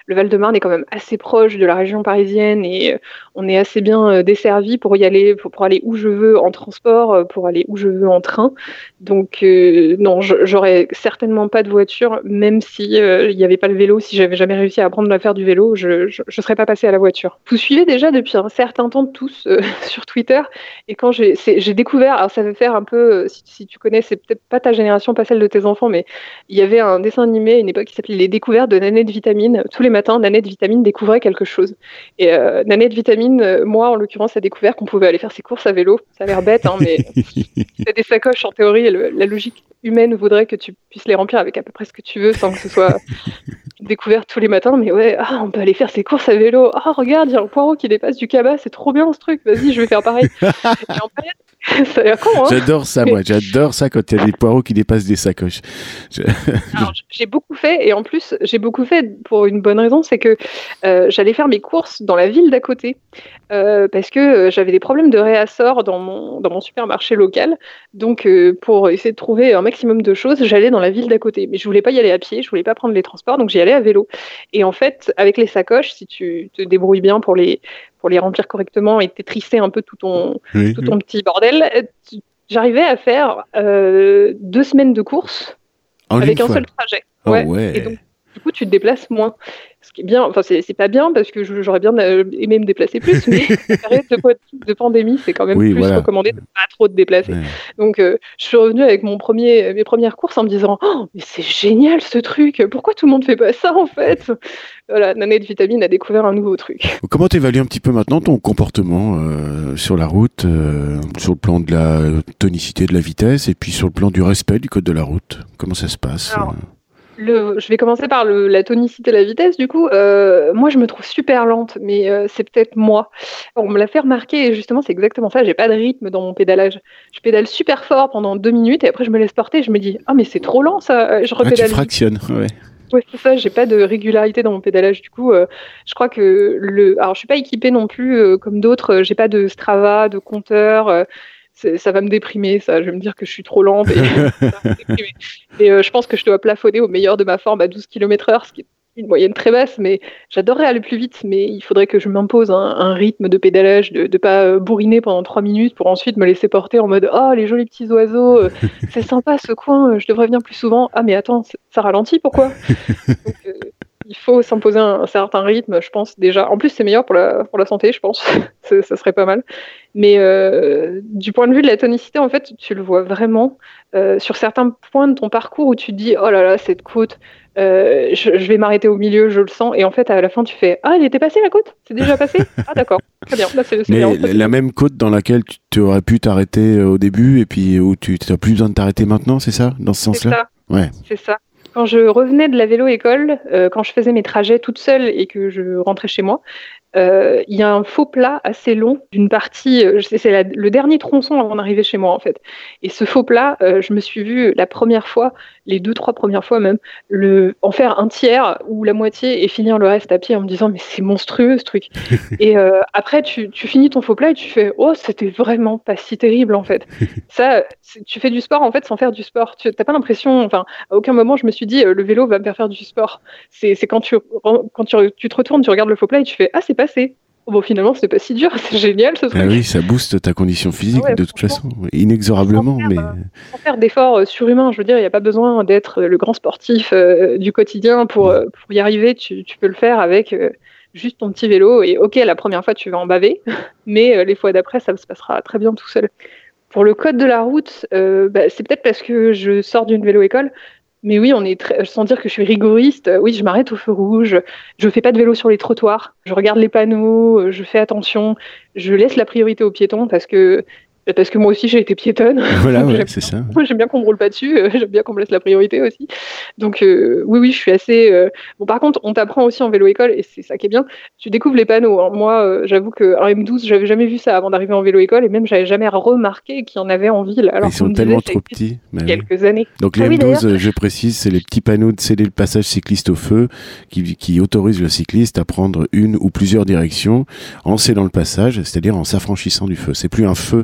Speaker 1: le Val-de-Marne est quand même assez proche de la région parisienne et euh, on est assez bien euh, desservi pour y aller, pour, aller où je veux en transport, euh, pour aller où je veux en train. Donc non, j'aurais certainement pas de voiture, même si il n'y avait pas le vélo. Si j'avais jamais réussi à apprendre à faire du vélo, je ne serais pas passé à la voiture. Vous suivez déjà depuis un certain temps tous sur Twitter et quand j'ai découvert, alors ça veut faire un peu, si, tu connais, c'est peut-être pas ta génération, pas celle de tes enfants, mais il y avait un dessin animé à une époque qui s'appelait Les découvertes de Nanette Vitamine tous les matin, Nanette Vitamine découvrait quelque chose. Et euh, Nanette Vitamine, euh, moi en l'occurrence, a découvert qu'on pouvait aller faire ses courses à vélo. Ça a l'air bête, hein, mais c'est des sacoches en théorie. la logique humaine voudrait que tu puisses les remplir avec à peu près ce que tu veux sans que ce soit découvert tous les matins. Mais ouais, ah, on peut aller faire ses courses à vélo. Ah, regarde, il y a un poireau qui dépasse du cabas, c'est trop bien ce truc. Vas-y, je vais faire pareil. Et en fait,
Speaker 2: Hein. J'adore ça, moi. J'adore ça quand il y a des poireaux qui dépassent des sacoches.
Speaker 1: J'ai beaucoup fait, et en plus, j'ai beaucoup fait pour une bonne raison, c'est que euh, j'allais faire mes courses dans la ville d'à côté, euh, parce que euh, j'avais des problèmes de réassort dans mon, dans mon supermarché local. Donc, pour essayer de trouver un maximum de choses, j'allais dans la ville d'à côté. Mais je voulais pas y aller à pied, je voulais pas prendre les transports, donc j'y allais à vélo. Et en fait, avec les sacoches, si tu te débrouilles bien pour les, pour les remplir correctement et t'étrisser un peu tout ton, tout ton petit bordel, j'arrivais à faire euh, deux semaines de course avec un seul trajet.
Speaker 2: Oh ouais.
Speaker 1: Et donc, du coup, tu te déplaces moins. Ce qui est bien, enfin, c'est pas bien parce que j'aurais bien euh, aimé me déplacer plus, mais période de, pandémie, c'est quand même plus recommandé de pas trop te déplacer. Donc, euh, je suis revenue avec mon premier, mes premières courses en me disant Oh, mais c'est génial ce truc, pourquoi tout le monde fait pas ça en fait? Voilà, Nanette Vitamine a découvert un nouveau truc.
Speaker 2: Comment tu évalues un petit peu maintenant ton comportement euh, sur la route, sur le plan de la tonicité, de la vitesse, et puis sur le plan du respect du code de la route? Comment ça se passe?
Speaker 1: Je vais commencer par la tonicité, la vitesse. Du coup, euh, moi, je me trouve super lente, mais euh, c'est peut-être moi. On me l'a fait remarquer, et justement, c'est exactement ça. J'ai pas de rythme dans mon pédalage. Je pédale super fort pendant deux minutes, et après, je me laisse porter. Je me dis, ah, mais c'est trop lent, ça. Je
Speaker 2: repédale. Ah, tu fractionnes, ouais.
Speaker 1: Ouais, c'est ça, j'ai pas de régularité dans mon pédalage. Du coup, euh, je crois que le. Alors, je suis pas équipée non plus comme d'autres. J'ai pas de Strava, de compteur ça va me déprimer, ça. Je vais me dire que je suis trop lente. Et, euh, je pense que je dois plafonner au meilleur de ma forme à 12 km/h, ce qui est une moyenne très basse. Mais j'adorerais aller plus vite, mais il faudrait que je m'impose un, rythme de pédalage, de ne pas euh, bourriner pendant 3 minutes pour ensuite me laisser porter en mode Oh, les jolis petits oiseaux, euh, c'est sympa ce coin, je devrais venir plus souvent. Ah, mais attends, ça ralentit, pourquoi? il faut s'imposer un, certain rythme, je pense déjà. En plus, c'est meilleur pour la, pour la santé, je pense. ça serait pas mal. Mais euh, du point de vue de la tonicité, en fait, tu le vois vraiment euh, sur certains points de ton parcours où tu te dis oh là là, cette côte, euh, je, vais m'arrêter au milieu, je le sens. Et en fait, à la fin, tu fais ah, elle était passée la côte? C'est déjà passé? Ah, d'accord. Très bien.
Speaker 2: Mais la même côte dans laquelle tu aurais pu t'arrêter au début et puis où tu n'as plus besoin de t'arrêter maintenant, c'est ça? Dans ce sens-là?
Speaker 1: Ouais. C'est ça. Quand je revenais de la vélo-école, euh, quand je faisais mes trajets toute seule et que je rentrais chez moi, euh, il y a un faux plat assez long d'une partie, euh, c'est le dernier tronçon avant d'arriver chez moi en fait. Et ce faux plat, je me suis vue la première fois, les deux trois premières fois même, le, en faire un tiers ou la moitié et finir le reste à pied en me disant mais c'est monstrueux ce truc. et après tu, tu, finis ton faux plat et tu fais oh c'était vraiment pas si terrible en fait. Ça, tu fais du sport en fait sans faire du sport. Tu n'as pas l'impression, enfin à aucun moment je me suis dit le vélo va me faire faire du sport. C'est quand tu quand tu, tu, te retournes, tu regardes le faux plat et tu fais ah c'est passé. Bon, finalement, c'est pas si dur, c'est génial ce
Speaker 2: ah truc. oui, ça booste ta condition physique de toute façon, inexorablement. Sans faire, mais...
Speaker 1: Euh, sans faire d'efforts euh, surhumains, je veux dire, il n'y a pas besoin d'être le grand sportif euh, du quotidien pour, pour y arriver. Tu, tu, peux le faire avec juste ton petit vélo. Et ok, la première fois, tu vas en baver, mais les fois d'après, ça se passera très bien tout seul. Pour le code de la route, bah, c'est peut-être parce que je sors d'une vélo-école. Mais oui, on est très, sans dire que je suis rigoriste, oui, je m'arrête au feu rouge, je fais pas de vélo sur les trottoirs, je regarde les panneaux, je fais attention, je laisse la priorité aux piétons parce que parce que moi aussi j'ai été piétonne.
Speaker 2: Voilà, c'est ça.
Speaker 1: Moi j'aime bien qu'on me roule pas dessus, euh, j'aime bien qu'on me laisse la priorité aussi. Donc euh, oui, oui, je suis assez. Euh, bon, par contre, on t'apprend aussi en vélo école et c'est ça qui est bien. Tu découvres les panneaux. Moi, j'avoue que M12, j'avais jamais vu ça avant d'arriver en vélo école et même j'avais jamais remarqué qu'il y en avait en ville. Alors
Speaker 2: Ils sont tellement trop petits.
Speaker 1: Quelques années.
Speaker 2: Donc les ah M12, je précise, c'est les petits panneaux de céder le passage cycliste au feu qui, qui autorisent le cycliste à prendre une ou plusieurs directions en cédant le passage, c'est-à-dire en s'affranchissant du feu. C'est plus un feu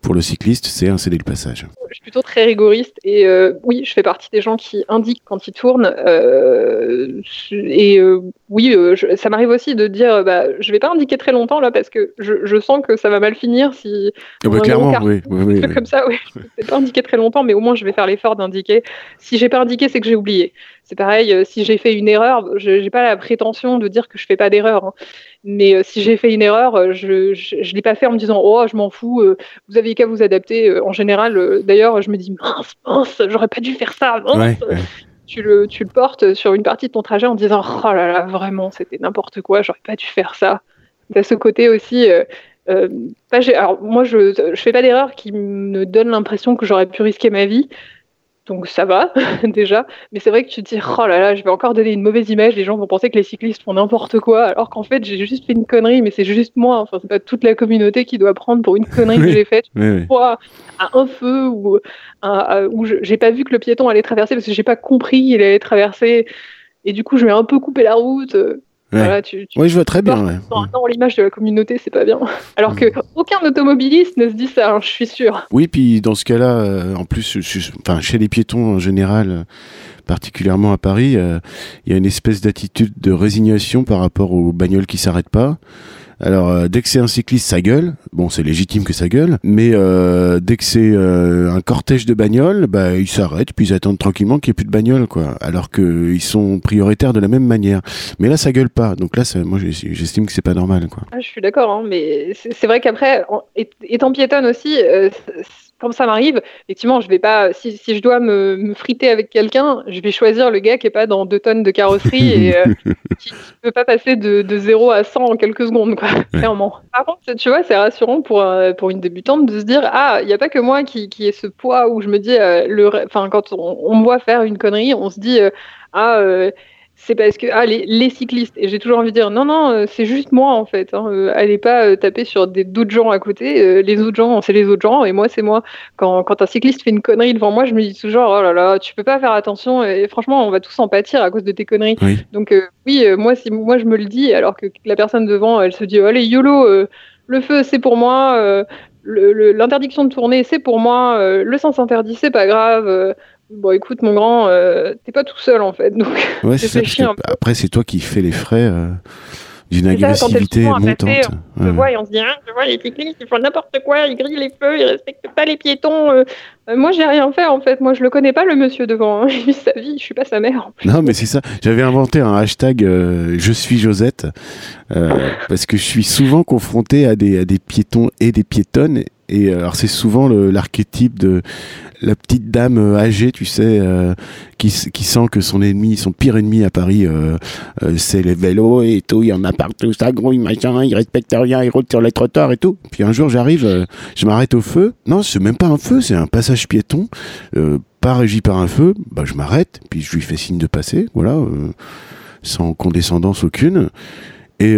Speaker 2: pour le cycliste, c'est un cédé le passage.
Speaker 1: Je suis plutôt très rigoriste et euh, oui, je fais partie des gens qui indiquent quand ils tournent. Euh, et euh, oui, ça m'arrive aussi de dire bah, je vais pas indiquer très longtemps là parce que je, sens que ça va mal finir si.
Speaker 2: Ah bah, clairement, oui. oui,
Speaker 1: Comme ça, oui. Je vais pas indiquer très longtemps, mais au moins je vais faire l'effort d'indiquer. Si j'ai pas indiqué, c'est que j'ai oublié. C'est pareil, si j'ai fait une erreur, je n'ai pas la prétention de dire que je fais pas d'erreur. Hein. Mais euh, si j'ai fait une erreur, euh, je ne l'ai pas fait en me disant oh je m'en fous, euh, vous avez qu'à vous adapter. En général, d'ailleurs, je me dis mince, mince, j'aurais pas dû faire ça. Tu le, tu le portes sur une partie de ton trajet en disant oh là là vraiment c'était n'importe quoi, j'aurais pas dû faire ça. De ce côté aussi. pas, alors moi je, je fais pas d'erreur qui me donne l'impression que j'aurais pu risquer ma vie. Donc ça va déjà, mais c'est vrai que tu te dis oh là là, je vais encore donner une mauvaise image, les gens vont penser que les cyclistes font n'importe quoi, alors qu'en fait j'ai juste fait une connerie, mais c'est juste moi, enfin c'est pas toute la communauté qui doit prendre pour une connerie que j'ai faite, oui, à un feu ou où j'ai pas vu que le piéton allait traverser parce que j'ai pas compris qu'il allait traverser, et du coup je vais un peu couper la route.
Speaker 2: Oui, je vois très bien.
Speaker 1: Dans, l'image de la communauté, c'est pas bien. Alors que aucun automobiliste ne se dit ça, hein, je suis sûr.
Speaker 2: Oui, puis dans ce cas-là, euh, en plus, enfin, chez les piétons en général, euh, particulièrement à Paris, euh, il y a une espèce d'attitude de résignation par rapport aux bagnoles qui s'arrêtent pas. Alors euh, dès que c'est un cycliste, ça gueule. Bon, c'est légitime que ça gueule, mais euh, dès que c'est euh, un cortège de bagnoles, bah ils s'arrêtent puis ils attendent tranquillement qu'il n'y ait plus de bagnoles, quoi. Alors qu'ils sont prioritaires de la même manière. Mais là, ça gueule pas. Donc là, moi, j'estime que c'est pas normal, quoi.
Speaker 1: Ah, je suis d'accord, hein, mais c'est vrai qu'après, étant piétonne aussi, comme ça m'arrive, effectivement, je vais pas, si, si je dois me, me friter avec quelqu'un, je vais choisir le gars qui est pas dans deux tonnes de carrosserie et euh, qui, ne peut pas passer de, de 0 à 100 en quelques secondes, quoi, clairement. Par contre, tu vois, c'est rassurant pour, euh, pour une débutante de se dire, ah, il n'y a pas que moi qui, qui ai ce poids où je me dis, euh, le, enfin, quand on, on, me voit faire une connerie, on se dit, ah, c'est parce que ah, les, cyclistes, et j'ai toujours envie de dire non, non, euh, c'est juste moi en fait. Hein, euh, allez pas euh, taper sur des d'autres gens à côté. les autres gens, c'est les autres gens, et moi, c'est moi. Quand, quand, un cycliste fait une connerie devant moi, je me dis toujours oh là là, tu peux pas faire attention. Et franchement, on va tous en pâtir à cause de tes conneries. Donc oui, moi, si moi je me le dis, alors que la personne devant, elle se dit oh, allez YOLO, le feu c'est pour moi. L'interdiction de tourner, c'est pour moi. le sens interdit, c'est pas grave. Bon, écoute, mon grand, euh, t'es pas tout seul en fait. Donc,
Speaker 2: ouais, c'est ça. après, c'est toi qui fais les frais euh, d'une agressivité montante.
Speaker 1: on, voit et on se dit, hein, vois les cyclistes, ils font n'importe quoi, ils grillent les feux, ils respectent pas les piétons. Euh. Euh, moi, j'ai rien fait en fait. Moi, je le connais pas le monsieur devant. Hein. Il vit sa vie. Je suis pas sa mère.
Speaker 2: Non, mais c'est ça. J'avais inventé un hashtag Je suis Josette parce que je suis souvent confronté à des, à des piétons et des piétonnes et euh, alors c'est souvent l'archétype de la petite dame euh, âgée, tu sais, euh, qui, sent que son ennemi, son pire ennemi à Paris, c'est les vélos et tout. Il y en a partout, ça grouille, machin, il respecte rien, il roule sur les trottoirs et tout. Puis un jour, j'arrive, je m'arrête au feu. Non, c'est même pas un feu, c'est un passage piéton, pas régi par un feu. Bah, je m'arrête, puis je lui fais signe de passer, voilà, sans condescendance aucune. Et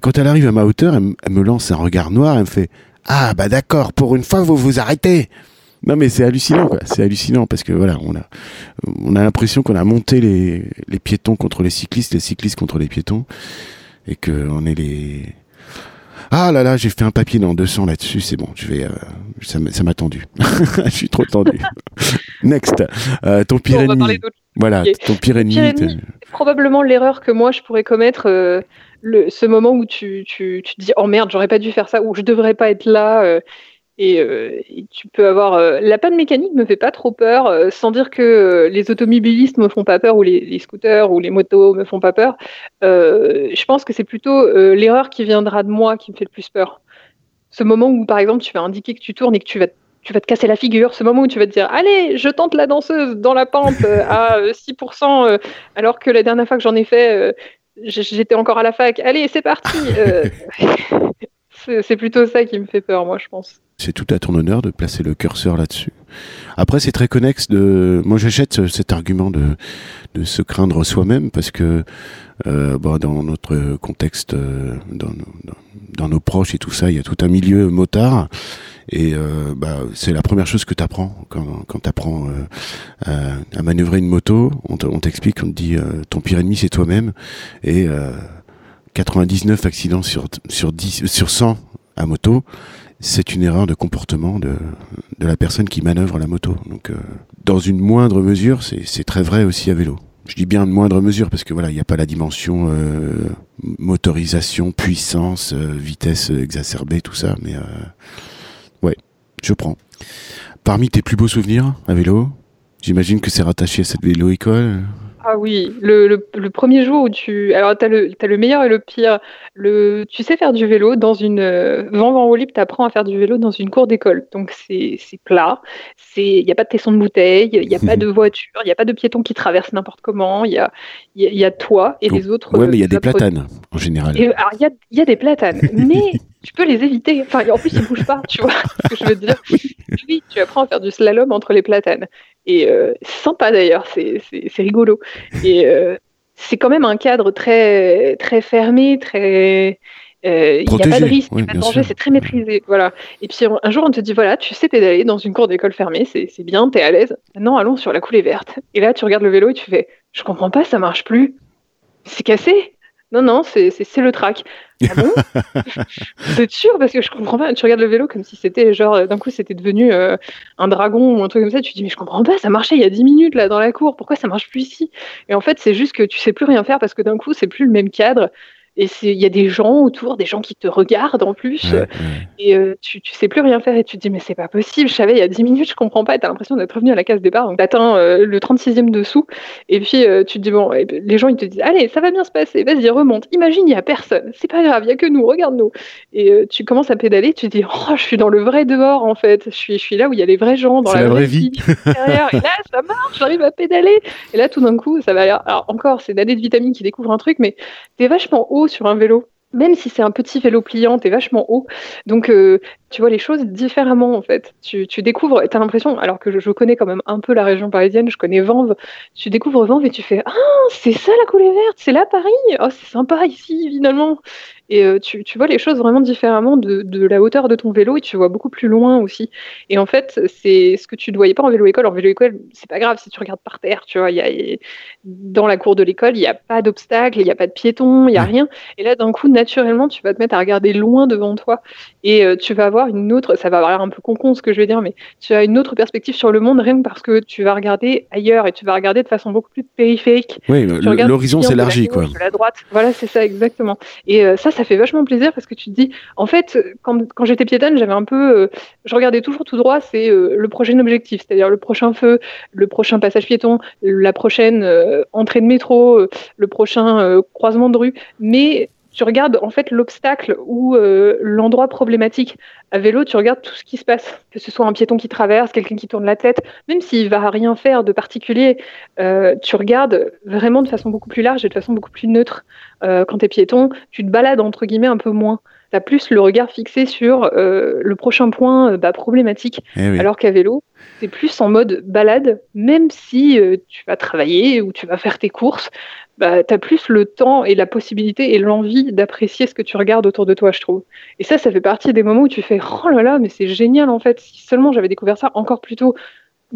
Speaker 2: quand elle arrive à ma hauteur, elle me lance un regard noir, elle me fait ah bah d'accord, pour une fois vous vous arrêtez. Non mais c'est hallucinant quoi, c'est hallucinant parce que voilà, on a on a l'impression qu'on a monté les, les piétons contre les cyclistes, les cyclistes contre les piétons et que on est les ah là là, j'ai fait un papier dans 200 là-dessus, c'est bon, je vais, euh, ça m'a tendu. je suis trop tendu. Next, euh, ton pire ennemi. Voilà, ton pire ennemi.
Speaker 1: C'est probablement l'erreur que moi je pourrais commettre. Euh, ce moment où tu, tu, tu, te dis oh merde j'aurais pas dû faire ça ou je devrais pas être là euh, euh, et, tu peux avoir euh, la panne mécanique me fait pas trop peur sans dire que les automobilistes me font pas peur ou les, scooters ou les motos me font pas peur je pense que c'est plutôt l'erreur qui viendra de moi qui me fait le plus peur. Ce moment où par exemple tu vas indiquer que tu tournes et que tu vas tu vas te casser la figure, ce moment où tu vas te dire Allez, je tente la danseuse dans la pente à 6%, alors que la dernière fois que j'en ai fait, j'étais encore à la fac. Allez, c'est parti. Euh, c'est plutôt ça qui me fait peur, moi, je pense.
Speaker 2: C'est tout à ton honneur de placer le curseur là-dessus. Après, c'est très connexe de. Moi, j'achète cet argument de, de se craindre soi-même parce que euh, bah, dans notre contexte, euh, dans, dans, dans, nos proches et tout ça, il y a tout un milieu motard et euh, bah, c'est la première chose que tu apprends quand, quand tu apprends euh, à, manœuvrer une moto. On t'explique, on, te dit euh, ton pire ennemi c'est toi-même. Et 99 accidents sur, sur, 10, sur 100 à moto, c'est une erreur de comportement de, de la personne qui manœuvre la moto. Donc dans une moindre mesure, c'est très vrai aussi à vélo. Je dis bien de moindre mesure parce que voilà, il n'y a pas la dimension motorisation, puissance, vitesse exacerbée, tout ça, mais je prends. Parmi tes plus beaux souvenirs à vélo, j'imagine que c'est rattaché à cette vélo-école
Speaker 1: ah oui, le, premier jour où tu. Alors, tu as, as, le meilleur et le pire. Le, tu sais faire du vélo dans une. Euh, vent, vent au tu apprends à faire du vélo dans une cour d'école. Donc, c'est plat. Il n'y a pas de tesson de bouteille, il n'y a pas de voiture, il n'y a pas de piétons qui traversent n'importe comment. Il y a, y a toi et les autres.
Speaker 2: Oui, mais il y a des platanes en général.
Speaker 1: alors, il y a, y a, des platanes, mais tu peux les éviter. Enfin, en plus, ils ne bougent pas, tu vois ce que je veux dire. Oui, tu apprends à faire du slalom entre les platanes. Et euh, sympa d'ailleurs, c'est rigolo. Et euh, c'est quand même un cadre très, très fermé, très. Euh, il n'y a pas de risque, il n'y a pas de danger, c'est très maîtrisé. Voilà. Et puis un jour, on te dit voilà, tu sais pédaler dans une cour d'école fermée, c'est bien, tu es à l'aise. Maintenant, allons sur la coulée verte. Et là, tu regardes le vélo et tu fais je comprends pas, ça marche plus. C'est cassé. Non, non, c'est le track. Ah bon C'est sûr? Parce que je comprends pas. Tu regardes le vélo comme si c'était genre d'un coup c'était devenu euh, un dragon ou un truc comme ça. Tu te dis mais je comprends pas, ça marchait il y a 10 minutes là dans la cour. Pourquoi ça marche plus ici? Et en fait c'est juste que tu sais plus rien faire parce que d'un coup c'est plus le même cadre et il y a des gens autour, des gens qui te regardent en plus, et euh, tu, tu sais plus rien faire et tu te dis mais c'est pas possible, je savais il y a 10 minutes, je comprends pas, et t'as l'impression d'être revenu à la case départ, donc t'atteins euh, le 36e dessous, et puis euh, tu te dis bon, les gens ils te disent allez ça va bien se passer, vas-y remonte, imagine il y a personne, c'est pas grave, il y a que nous, regarde-nous, et tu commences à pédaler, tu te dis oh je suis dans le vrai dehors en fait, je suis, je suis là où il y a les vrais gens, dans
Speaker 2: la, vraie vie,
Speaker 1: et là ça marche, j'arrive à pédaler, et là tout d'un coup ça va. Alors encore c'est l'année de vitamine qui découvre un truc, mais t'es vachement haut sur un vélo même si c'est un petit vélo pliant, t'es vachement haut. Donc, euh, tu vois les choses différemment, en fait. Tu, tu découvres, t'as l'impression, alors que je, connais quand même un peu la région parisienne, je connais Vanves, tu découvres Vanves et tu fais Ah, c'est ça la coulée verte, c'est là Paris Oh, c'est sympa ici, finalement et euh, tu, tu, vois les choses vraiment différemment de, de, la hauteur de ton vélo et tu vois beaucoup plus loin aussi. Et en fait, c'est ce que tu ne voyais pas en vélo-école. En vélo-école, c'est pas grave si tu regardes par terre, tu vois. Y a, dans la cour de l'école, il n'y a pas d'obstacle, il n'y a pas de piéton, il n'y a rien. Et là, d'un coup, naturellement, tu vas te mettre à regarder loin devant toi et euh, tu vas voir avoir une autre, ça va avoir un peu con ce que je vais dire, mais tu as une autre perspective sur le monde rien que parce que tu vas regarder ailleurs et tu vas regarder de façon beaucoup plus périphérique.
Speaker 2: Oui, l'horizon s'élargit quoi.
Speaker 1: la droite, voilà, c'est ça exactement. Et euh, ça, ça fait vachement plaisir parce que tu te dis, en fait, quand, quand j'étais piétonne, j'avais un peu, euh, je regardais toujours tout droit, c'est euh, le prochain objectif, c'est-à-dire le prochain feu, le prochain passage piéton, la prochaine entrée de métro, le prochain croisement de rue, mais tu regardes en fait l'obstacle ou euh, l'endroit problématique. À vélo, tu regardes tout ce qui se passe, que ce soit un piéton qui traverse, quelqu'un qui tourne la tête, même s'il va rien faire de particulier, euh, tu regardes vraiment de façon beaucoup plus large et de façon beaucoup plus neutre. Euh, quand tu es piéton, tu te balades entre guillemets un peu moins. Tu as plus le regard fixé sur le prochain point bah, problématique, eh alors qu'à vélo, tu es plus en mode balade, même si tu vas travailler ou tu vas faire tes courses, bah, tu as plus le temps et la possibilité et l'envie d'apprécier ce que tu regardes autour de toi, je trouve. Et ça, ça fait partie des moments où tu fais Oh là là, mais c'est génial en fait. Si seulement j'avais découvert ça encore plus tôt.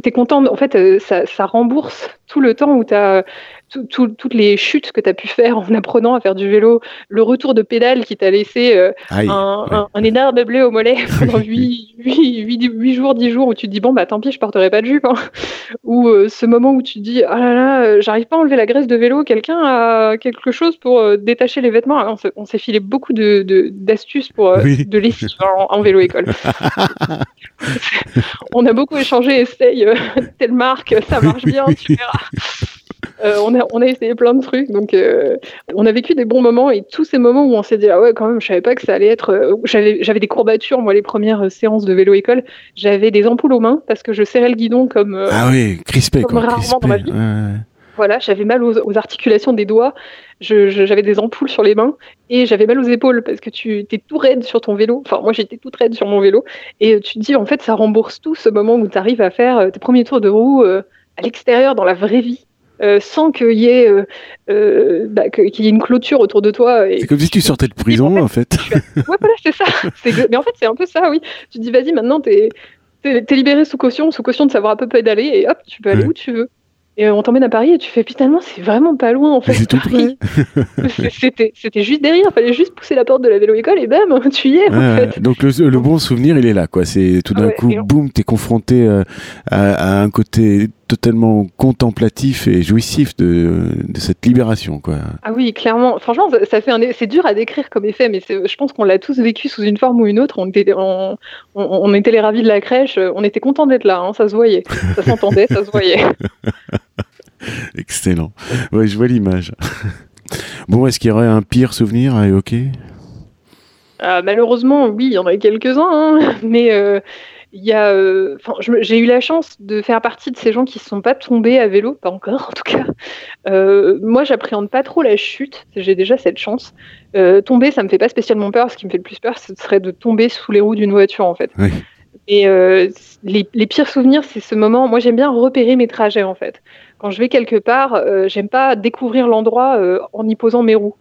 Speaker 1: Tu es content, en fait, euh, ça, ça rembourse tout le temps où tu as toutes les chutes que tu as pu faire en apprenant à faire du vélo, le retour de pédale qui t'a laissé euh, un, énorme blé au mollet pendant 8, jours, 10 jours où tu te dis bon bah tant pis je porterai pas de jupe hein. ou euh, ce moment où tu te dis ah là là euh, j'arrive pas à enlever la graisse de vélo quelqu'un a quelque chose pour détacher les vêtements. On s'est filé beaucoup de d'astuces pour de lessive en, vélo école. On a beaucoup échangé essaye telle marque ça marche bien tu verras euh, on, a, on a essayé plein de trucs, donc euh, on a vécu des bons moments et tous ces moments où on s'est dit ah ouais quand même je savais pas que ça allait être. Euh, j'avais j'avais des courbatures moi les premières séances de vélo école, j'avais des ampoules aux mains parce que je serrais le guidon comme
Speaker 2: ah oui crispé quoi, rarement dans ma vie.
Speaker 1: Voilà, j'avais mal aux, articulations des doigts, j'avais des ampoules sur les mains et j'avais mal aux épaules parce que tu étais tout raide sur ton vélo. Enfin, moi j'étais toute raide sur mon vélo et tu te dis en fait ça rembourse tout ce moment où tu arrives à faire tes premiers tours de roue à l'extérieur dans la vraie vie. Euh, sans qu'il y ait euh, euh, bah, qu'il y ait une clôture autour de toi.
Speaker 2: C'est comme si tu sortais de prison en fait.
Speaker 1: ouais voilà c'est ça. Mais en fait c'est un peu ça oui. Tu te dis vas-y maintenant t'es es, libéré sous caution, sous caution de savoir à peu près d'aller et hop tu peux aller où tu veux. Et on t'emmène à Paris et tu fais finalement c'est vraiment pas loin en fait.
Speaker 2: C'est tout près.
Speaker 1: c'était, c'était juste derrière, il fallait juste pousser la porte de la vélo école et bam, tu y es en fait.
Speaker 2: Donc le, bon souvenir il est là quoi. C'est tout d'un coup, boum, t'es confronté à, un côté totalement contemplatif et jouissif de, de, cette libération quoi.
Speaker 1: Ah oui clairement. Franchement ça, fait un c'est dur à décrire comme effet mais je pense qu'on l'a tous vécu sous une forme ou une autre. On était on, on, était les ravis de la crèche on était content d'être là hein, ça se voyait. Ça s'entendait ça se voyait.
Speaker 2: Excellent. Ouais je vois l'image. Bon est-ce qu'il y aurait un pire souvenir à évoquer?
Speaker 1: Ah, malheureusement oui il y en a quelques-uns hein, mais euh, il y a, euh, j'ai eu la chance de faire partie de ces gens qui ne sont pas tombés à vélo, pas encore en tout cas. Euh, moi, j'appréhende pas trop la chute, j'ai déjà cette chance. Euh, tomber, ça me fait pas spécialement peur. Ce qui me fait le plus peur, ce serait de tomber sous les roues d'une voiture, en fait. Et les, les, pires souvenirs, c'est ce moment. Moi, j'aime bien repérer mes trajets, en fait. Quand je vais quelque part, j'aime pas découvrir l'endroit en y posant mes roues.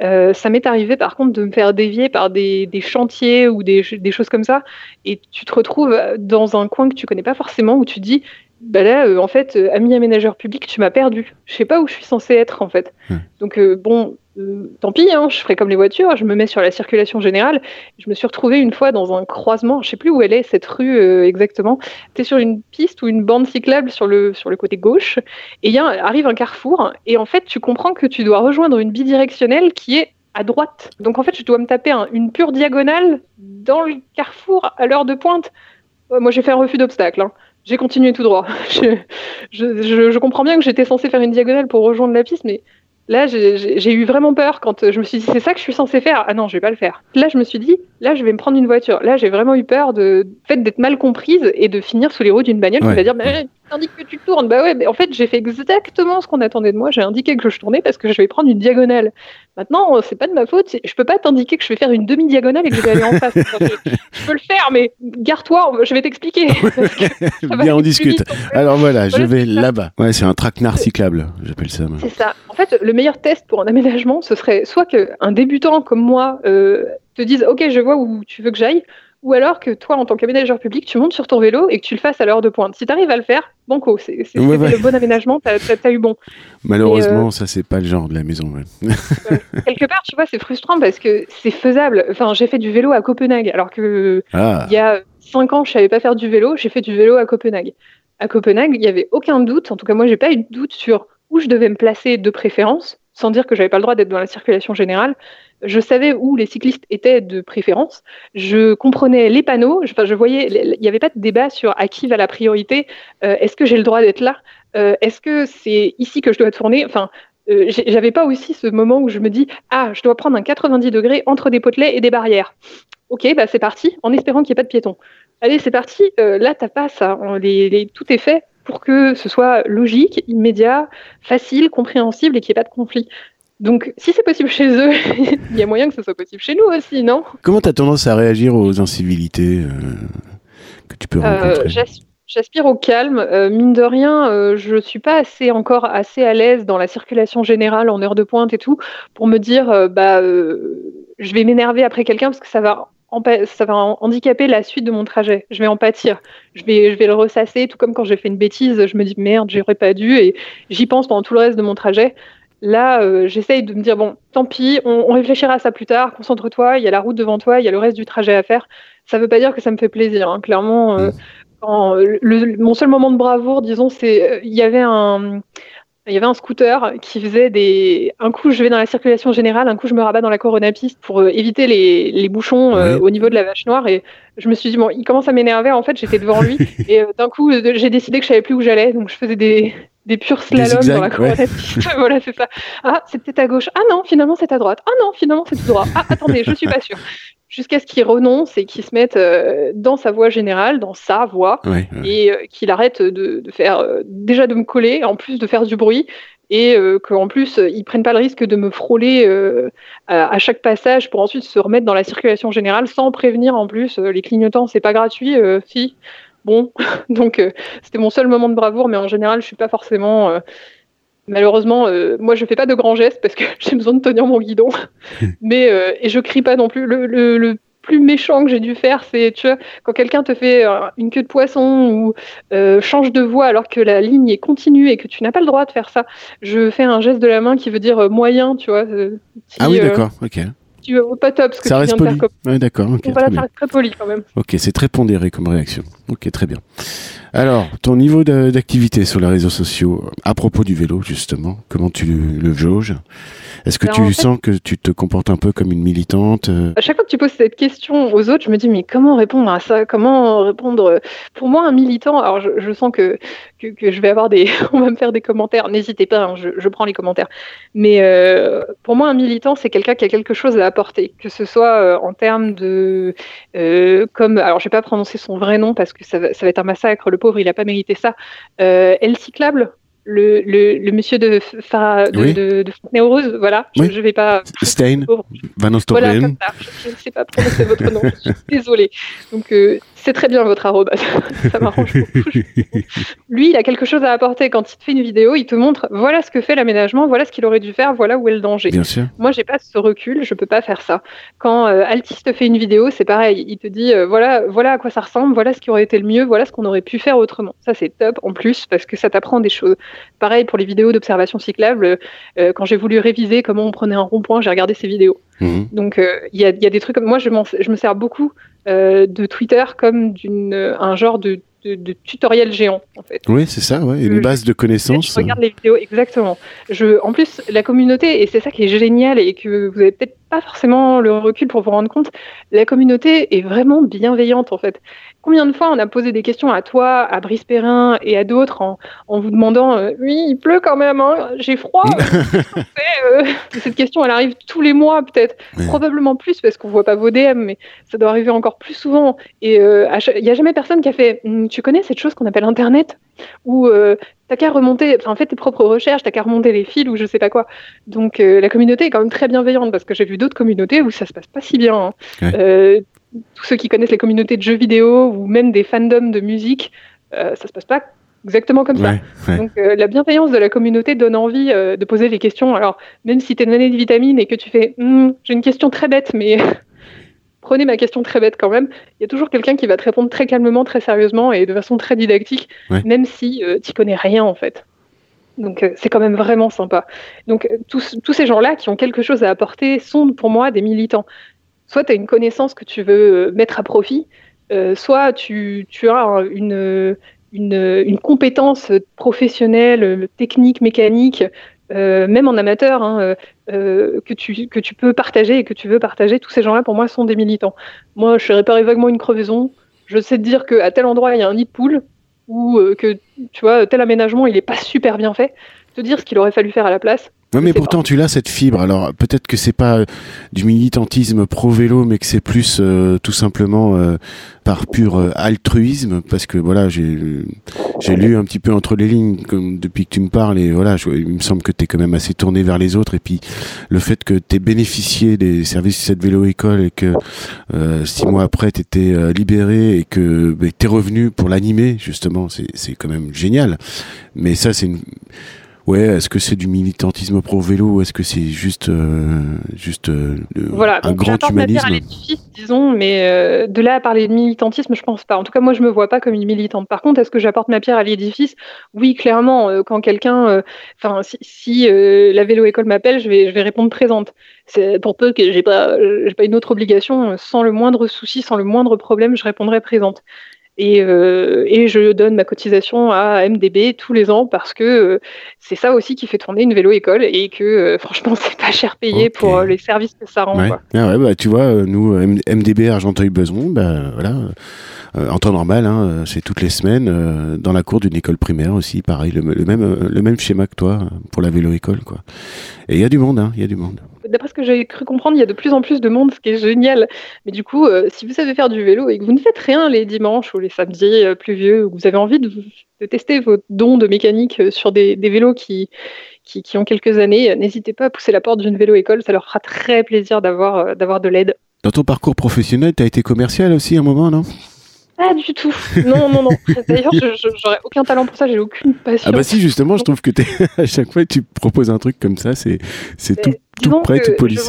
Speaker 1: Euh, ça m'est arrivé par contre de me faire dévier par des, chantiers ou des, choses comme ça, et tu te retrouves dans un coin que tu connais pas forcément où tu dis, bah là, euh, en fait, euh, ami aménageur public, tu m'as perdu. Je sais pas où je suis censé être en fait. Donc bon, euh, tant pis, hein, je ferai comme les voitures, je me mets sur la circulation générale. Je me suis retrouvée une fois dans un croisement, je sais plus où elle est, cette rue exactement. Tu es sur une piste ou une bande cyclable sur le, sur le côté gauche, et y a, arrive un carrefour, et en fait, tu comprends que tu dois rejoindre une bidirectionnelle qui est à droite. Donc en fait, je dois me taper une pure diagonale dans le carrefour à l'heure de pointe. moi, j'ai fait un refus d'obstacle. Hein. J'ai continué tout droit. je, comprends bien que j'étais censé faire une diagonale pour rejoindre la piste, mais Là, j'ai eu vraiment peur quand je me suis dit, c'est ça que je suis censée faire? Ah non, je vais pas le faire. Là, je me suis dit, là, je vais me prendre une voiture. Là, j'ai vraiment eu peur de fait d'être mal comprise et de finir sous les roues d'une bagnole qui va dire, mais indique que tu tournes. Bah ouais, mais en fait, j'ai fait exactement ce qu'on attendait de moi. J'ai indiqué que je tournais parce que je vais prendre une diagonale. Maintenant, c'est pas de ma faute. Je peux pas t'indiquer que je vais faire une demi-diagonale et que je vais aller en face. je, peux le faire, mais garde-toi, je vais t'expliquer.
Speaker 2: Bien, on discute. Alors voilà, je vais là-bas. Ouais, c'est un traquenard cyclable, j'appelle ça.
Speaker 1: C'est ça. En fait, le meilleur test pour un aménagement, ce serait soit qu'un débutant comme moi euh, te dise, OK, je vois où tu veux que j'aille ou alors que toi, en tant qu'aménageur public, tu montes sur ton vélo et que tu le fasses à l'heure de pointe. Si tu arrives à le faire, banco, c'est le bon aménagement, tu as, eu bon.
Speaker 2: Malheureusement, ça, c'est pas le genre de la maison.
Speaker 1: quelque part, tu vois, c'est frustrant parce que c'est faisable. Enfin, j'ai fait du vélo à Copenhague, alors que ah. il y a cinq ans, je savais pas faire du vélo, j'ai fait du vélo à Copenhague. À Copenhague, il n'y avait aucun doute, en tout cas moi, j'ai pas eu de doute sur où je devais me placer de préférence, sans dire que j'avais pas le droit d'être dans la circulation générale. Je savais où les cyclistes étaient de préférence. Je comprenais les panneaux. Enfin, je voyais, il n'y avait pas de débat sur à qui va la priorité. Euh, est-ce que j'ai le droit d'être là? Euh, Est-ce que c'est ici que je dois tourner? Enfin, euh, j'avais pas aussi ce moment où je me dis ah, je dois prendre un 90 degrés entre des potelets et des barrières. Ok, bah c'est parti, en espérant qu'il n'y ait pas de piétons. Allez, c'est parti. là, t'as pas ça. tout est fait pour que ce soit logique, immédiat, facile, compréhensible et qu'il n'y ait pas de conflit. Donc, si c'est possible chez eux, il y a moyen que ce soit possible chez nous aussi, non?
Speaker 2: Comment tu as tendance à réagir aux incivilités euh, que tu peux euh, rencontrer?
Speaker 1: J'aspire au calme. Euh, mine de rien, je ne suis pas assez encore assez à l'aise dans la circulation générale en heure de pointe et tout pour me dire bah je vais m'énerver après quelqu'un parce que ça va ça va handicaper la suite de mon trajet. Je vais en pâtir. Je vais, je vais le ressasser, tout comme quand j'ai fait une bêtise, je me dis merde, j'aurais pas dû, et j'y pense pendant tout le reste de mon trajet. Là, euh, j'essaye de me dire bon, tant pis, on, réfléchira à ça plus tard. Concentre-toi, il y a la route devant toi, il y a le reste du trajet à faire. Ça veut pas dire que ça me fait plaisir. Hein. Clairement, euh, mmh. mon seul moment de bravoure, disons, c'est euh, il y avait un il y avait un scooter qui faisait des. Un coup, je vais dans la circulation générale, un coup, je me rabats dans la corona piste pour euh, éviter les, les bouchons euh, au niveau de la vache noire. Et je me suis dit, bon, il commence à m'énerver. En fait, j'étais devant lui. et euh, d'un coup, j'ai décidé que je savais plus où j'allais. Donc, je faisais des, des purs slaloms dans la corona piste. voilà, c'est ça. Ah, c'est peut-être à gauche. Ah non, finalement, c'est à droite. Ah non, finalement, c'est tout droit. Ah, attendez, je suis pas sûre jusqu'à ce qu'il renonce et qu'il se mette euh, dans sa voie générale, dans sa voie, et euh, qu'il arrête de, faire, euh, déjà de me coller, en plus de faire du bruit, et qu'en plus, ils prennent pas le risque de me frôler à, chaque passage pour ensuite se remettre dans la circulation générale sans prévenir en plus. les clignotants, c'est pas gratuit, si. Bon, donc c'était mon seul moment de bravoure, mais en général, je suis pas forcément Malheureusement, euh, moi je fais pas de grands gestes parce que j'ai besoin de tenir mon guidon. Mais euh, et je crie pas non plus. Le, plus méchant que j'ai dû faire, c'est tu vois quand quelqu'un te fait euh, une queue de poisson ou change de voix alors que la ligne est continue et que tu n'as pas le droit de faire ça. Je fais un geste de la main qui veut dire moyen, tu vois.
Speaker 2: ah oui, d'accord, ok
Speaker 1: tu pas top ce que
Speaker 2: ça
Speaker 1: tu
Speaker 2: reste
Speaker 1: viens poli.
Speaker 2: Ouais, d'accord.
Speaker 1: Okay, voilà, ça reste très poli quand même.
Speaker 2: Ok, c'est très pondéré comme réaction. Ok, très bien. Alors, ton niveau d'activité sur les réseaux sociaux, à propos du vélo justement, comment tu le jauges? Est-ce que tu sens que tu te comportes un peu comme une militante euh?
Speaker 1: À chaque fois que tu poses cette question aux autres, je me dis mais comment répondre à ça? Comment répondre? Pour moi, un militant, alors je, sens que, que, je vais avoir des, on va me faire des commentaires. N'hésitez pas, hein, je, prends les commentaires. Mais euh, pour moi, un militant, c'est quelqu'un qui a quelque chose à apporter, que ce soit euh, en termes de, comme, alors je vais pas prononcer son vrai nom parce que ça va, ça va être un massacre. Le pauvre, il a pas mérité ça. Elle cyclable le, le, monsieur de, Farah, de, de, de Rose, voilà, je, ne vais pas.
Speaker 2: Stein, Van
Speaker 1: Voilà, je, je, ne sais pas prononcer votre nom, je suis désolée. Donc, euh, c'est très bien votre arrobase. ça m'arrange beaucoup. Lui, il a quelque chose à apporter. Quand il te fait une vidéo, il te montre voilà ce que fait l'aménagement, voilà ce qu'il aurait dû faire, voilà où est le danger.
Speaker 2: Bien sûr.
Speaker 1: Moi, j'ai pas ce recul, je peux pas faire ça. Quand euh, Altis te fait une vidéo, c'est pareil. Il te dit euh, voilà, voilà à quoi ça ressemble, voilà ce qui aurait été le mieux, voilà ce qu'on aurait pu faire autrement. Ça, c'est top en plus parce que ça t'apprend des choses. Pareil pour les vidéos d'observation cyclable. Euh, quand j'ai voulu réviser comment on prenait un rond-point, j'ai regardé ces vidéos. Mhm. Donc, il y, a, y, a, des trucs comme moi, je, je me sers beaucoup euh, de Twitter comme un genre de, tutoriel géant en fait.
Speaker 2: Oui, c'est ça, ouais, une base de connaissances.
Speaker 1: Je regarde les vidéos exactement. Je, en plus, la communauté et c'est ça qui est génial et que vous avez peut-être pas forcément le recul pour vous rendre compte, la communauté est vraiment bienveillante en fait. Combien de fois on a posé des questions à toi, à Brice Perrin et à d'autres en, vous demandant euh, Oui, il pleut quand même, hein, j'ai froid. Euh, cette question, elle arrive tous les mois peut-être, probablement plus parce qu'on voit pas vos DM, mais ça doit arriver encore plus souvent. Et euh, il n'y a jamais personne qui a fait hum, Tu connais cette chose qu'on appelle Internet? Ou t'as qu'à remonter, enfin, fais tes propres recherches, t'as qu'à remonter les fils ou je sais pas quoi. Donc la communauté est quand même très bienveillante parce que j'ai vu d'autres communautés où ça se passe pas si bien. Hein tous ceux qui connaissent les communautés de jeux vidéo ou même des fandoms de musique, euh, ça se passe pas exactement comme ça. Donc euh, la bienveillance de la communauté donne envie euh, de poser les questions. Alors même si tu es donné de vitamines et que tu fais, hmm, j'ai une question très bête, mais prenez ma question très bête quand même, il y a toujours quelqu'un qui va te répondre très calmement, très sérieusement et de façon très didactique, même si tu connais rien en fait. Donc c'est quand même vraiment sympa. Donc tous, tous ces gens-là qui ont quelque chose à apporter sont pour moi des militants. Soit tu as une connaissance que tu veux mettre à profit, soit tu, as une, une, compétence professionnelle, technique, mécanique, euh, même en amateur, hein, euh, euh, que, tu, que tu peux partager et que tu veux partager, tous ces gens-là, pour moi, sont des militants. Moi, je réparer vaguement une crevaison, je sais te dire qu'à tel endroit, il y a un nid de poule, ou que, tu vois, tel aménagement, il n'est pas super bien fait, te dire ce qu'il aurait fallu faire à la place,
Speaker 2: oui, mais pourtant tu l'as cette fibre. Alors peut-être que c'est pas euh, du militantisme pro vélo, mais que c'est plus euh, tout simplement euh, par pur altruisme, parce que voilà, j'ai j'ai lu un petit peu entre les lignes comme depuis que tu me parles et voilà, il me semble que tu es quand même assez tourné vers les autres et puis le fait que tu aies bénéficié des services de cette vélo école et que six mois après tu étais libéré et que bah, tu es revenu pour l'animer justement, c'est c'est quand même génial. Mais ça c'est une Ouais, est-ce que c'est du militantisme pro vélo ou est-ce que c'est juste, euh, juste euh,
Speaker 1: voilà, un grand humanisme à disons, mais euh, de là à parler de militantisme, je pense pas. En tout cas, moi, je me vois pas comme une militante. Par contre, est-ce que j'apporte ma pierre à l'édifice? Oui, clairement. quand quelqu'un, enfin, si, la vélo école m'appelle, je vais, je vais répondre présente. C'est pour peu que j'ai pas, j'ai pas une autre obligation, sans le moindre souci, sans le moindre problème, je répondrai présente. Euh, et, je donne ma cotisation à MDB tous les ans parce que euh, c'est ça aussi qui fait tourner une vélo-école et que euh, franchement, c'est pas cher payé pour les services que ça rend.
Speaker 2: Ah ouais, bah, tu vois, nous, MDB Argenteuil-Beson, bah, voilà, en temps normal, hein, c'est toutes les semaines dans la cour d'une école primaire aussi, pareil, le, même, le même schéma que toi pour la vélo-école. Quoi. Et il y a du monde, hein, il y a du monde
Speaker 1: d'après ce que j'ai cru comprendre, il y a de plus en plus de monde, ce qui est génial. Mais du coup, euh, si vous savez faire du vélo et que vous ne faites rien les dimanches ou les samedis euh, pluvieux, ou que vous avez envie de, tester vos dons de mécanique euh, sur des, vélos qui, qui, ont quelques années, n'hésitez pas à pousser la porte d'une vélo-école, ça leur fera très plaisir d'avoir d'avoir de l'aide.
Speaker 2: Dans ton parcours professionnel, tu as été commercial aussi à un moment, non?
Speaker 1: Pas du tout. Non, non, non. D'ailleurs, j'aurais aucun talent pour ça, j'ai aucune passion.
Speaker 2: Ah bah si, justement, je trouve que es à chaque fois que tu proposes un truc comme ça, c'est tout, tout prêt, tout polissé.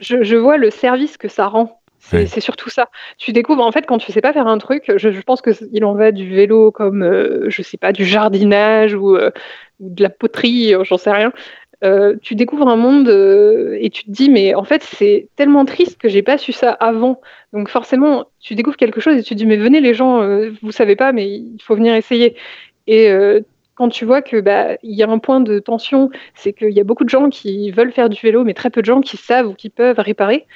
Speaker 1: Je vois, je, vois le service que ça rend. C'est surtout ça. Tu découvres, en fait, quand tu sais pas faire un truc, je, pense qu'il en va du vélo comme, euh, je sais pas, du jardinage ou, euh, ou de la poterie, euh, j'en sais rien. Euh, tu découvres un monde euh, et tu te dis mais en fait c'est tellement triste que j'ai pas su ça avant. Donc forcément tu découvres quelque chose et tu te dis mais venez les gens, euh, vous savez pas mais il faut venir essayer. Et quand tu vois que bah il y a un point de tension, c'est qu'il y a beaucoup de gens qui veulent faire du vélo mais très peu de gens qui savent ou qui peuvent réparer.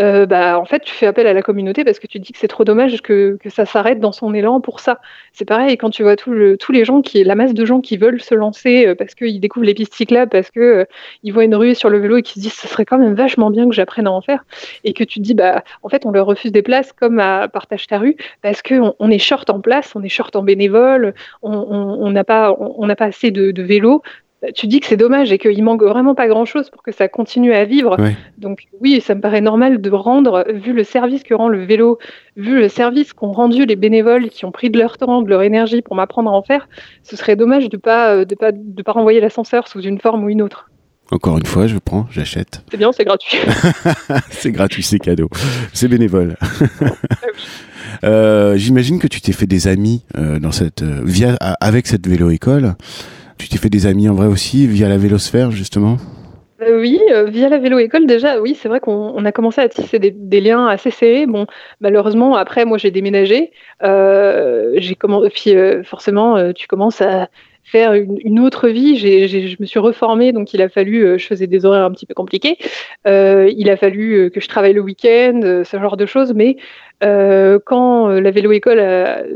Speaker 1: Euh, bah, en fait, tu fais appel à la communauté parce que tu dis que c'est trop dommage que, ça s'arrête dans son élan pour ça. C'est pareil quand tu vois tous les gens, qui, la masse de gens qui veulent se lancer euh, parce qu'ils découvrent les pistes cyclables, parce qu'ils euh, voient une rue sur le vélo et qu'ils se disent ce serait quand même vachement bien que j'apprenne à en faire, et que tu te dis bah en fait on leur refuse des places comme à Partage ta rue parce qu'on on est short en place, on est short en bénévole, on n'a pas assez de, de vélos, tu dis que c'est dommage et qu'il manque vraiment pas grand-chose pour que ça continue à vivre. Donc oui, ça me paraît normal de rendre, vu le service que rend le vélo, vu le service qu'ont rendu les bénévoles qui ont pris de leur temps, de leur énergie pour m'apprendre à en faire, ce serait dommage de pas euh, de pas de pas renvoyer l'ascenseur sous une forme ou une autre.
Speaker 2: Encore une fois, je prends, j'achète.
Speaker 1: C'est bien, c'est gratuit.
Speaker 2: c'est gratuit, c'est cadeau. C'est bénévole. Ah euh, j'imagine que tu t'es fait des amis euh, dans cette via avec cette vélo école. Tu t'es fait des amis en vrai aussi via la vélosphère justement
Speaker 1: euh, oui, euh, via la vélo école déjà, oui, c'est vrai qu'on a commencé à tisser des, liens assez serrés. Bon, malheureusement, après, moi, j'ai déménagé. Euh, j'ai puis forcément, tu commences à faire une, autre vie. je me suis reformée, donc il a fallu, je faisais des horaires un petit peu compliqués. il a fallu que je travaille le week-end, ce genre de choses. Mais quand la vélo école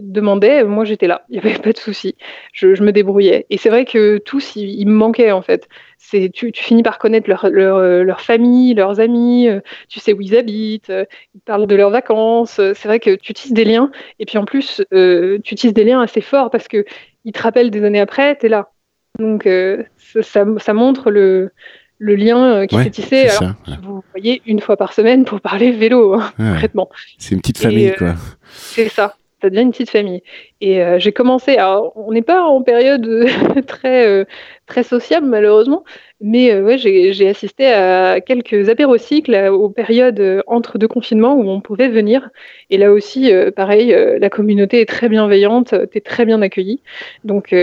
Speaker 1: demandait, moi j'étais là. Il n'y avait pas de souci. Je, me débrouillais. Et c'est vrai que tous, il, me manquait en fait. Tu, finis par connaître leur, leur, famille, leurs amis, tu sais où ils habitent, ils parlent de leurs vacances. C'est vrai que tu tisses des liens. Et puis en plus, tu tisses des liens assez forts parce que il te rappelle des années après, tu es là. Donc euh, ça, montre le, le lien euh, qui s'est tissé. Alors, Vous voyez une fois par semaine pour parler vélo, hein, concrètement.
Speaker 2: C'est une petite famille, quoi.
Speaker 1: C'est ça. ça devient une petite famille. Et euh, j'ai commencé, alors on n'est pas en période très, euh, très sociable malheureusement, mais euh, ouais, j'ai assisté à quelques apérocycles aux périodes entre deux confinements où on pouvait venir. Et là aussi, pareil, la communauté est très bienveillante, tu es très bien accueilli. Donc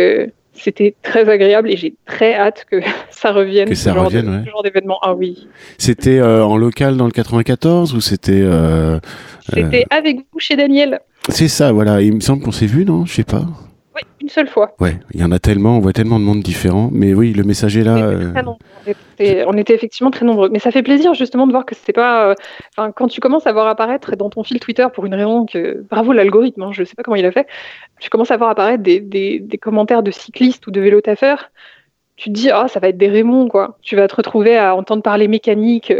Speaker 1: c'était très agréable et j'ai très hâte que ça revienne.
Speaker 2: Que ça
Speaker 1: ce
Speaker 2: revienne,
Speaker 1: genre, genre d'événement. Ah oui.
Speaker 2: C'était en local dans le 94 ou c'était
Speaker 1: C'était avec vous chez Daniel.
Speaker 2: C'est ça, voilà. Il me semble qu'on s'est vu, non? Je sais pas.
Speaker 1: Oui, une seule fois.
Speaker 2: Ouais, il y en a tellement, on voit tellement de monde différent. Mais oui, le message est là.
Speaker 1: Euh, on, était, effectivement très nombreux. Mais ça fait plaisir justement de voir que c'est pas. Euh, enfin, quand tu commences à voir apparaître dans ton fil Twitter pour une raison que. Bravo l'algorithme, hein, je sais pas comment il a fait. Tu commences à voir apparaître des, des commentaires de cyclistes ou de vélotaffeurs tu te dis ah ça va être des Raymond quoi. Tu vas te retrouver à entendre parler mécanique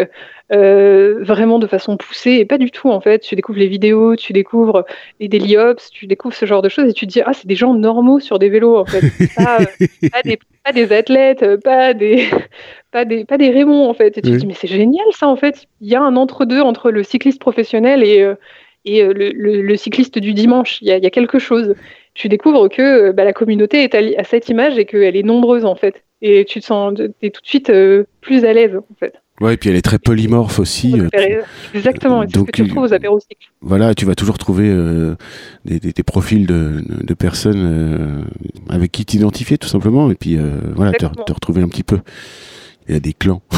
Speaker 1: euh, vraiment de façon poussée et pas du tout en fait. Tu découvres les vidéos, tu découvres les daily ops, tu découvres ce genre de choses et tu te dis ah c'est des gens normaux sur des vélos en fait. Pas, des, pas des, athlètes, pas des pas des pas des Raymond en fait. Et tu te dis mais c'est génial ça en fait. Il y a un entre deux entre le cycliste professionnel et euh, et euh, le, le, cycliste du dimanche. Il y, a, il y a quelque chose. Tu découvres que bah, la communauté est à, à cette image et qu'elle est nombreuse en fait et tu te sens es tout de suite euh, plus à l'aise en fait.
Speaker 2: Ouais, et puis elle est très polymorphe aussi.
Speaker 1: Euh, exactement, c'est ce que tu trouves aux apérocycles.
Speaker 2: Voilà, tu vas toujours trouver euh, des, des, profils de, de personnes avec qui t'identifier tout simplement, et puis voilà, te, te, retrouver un petit peu. Il y a des clans.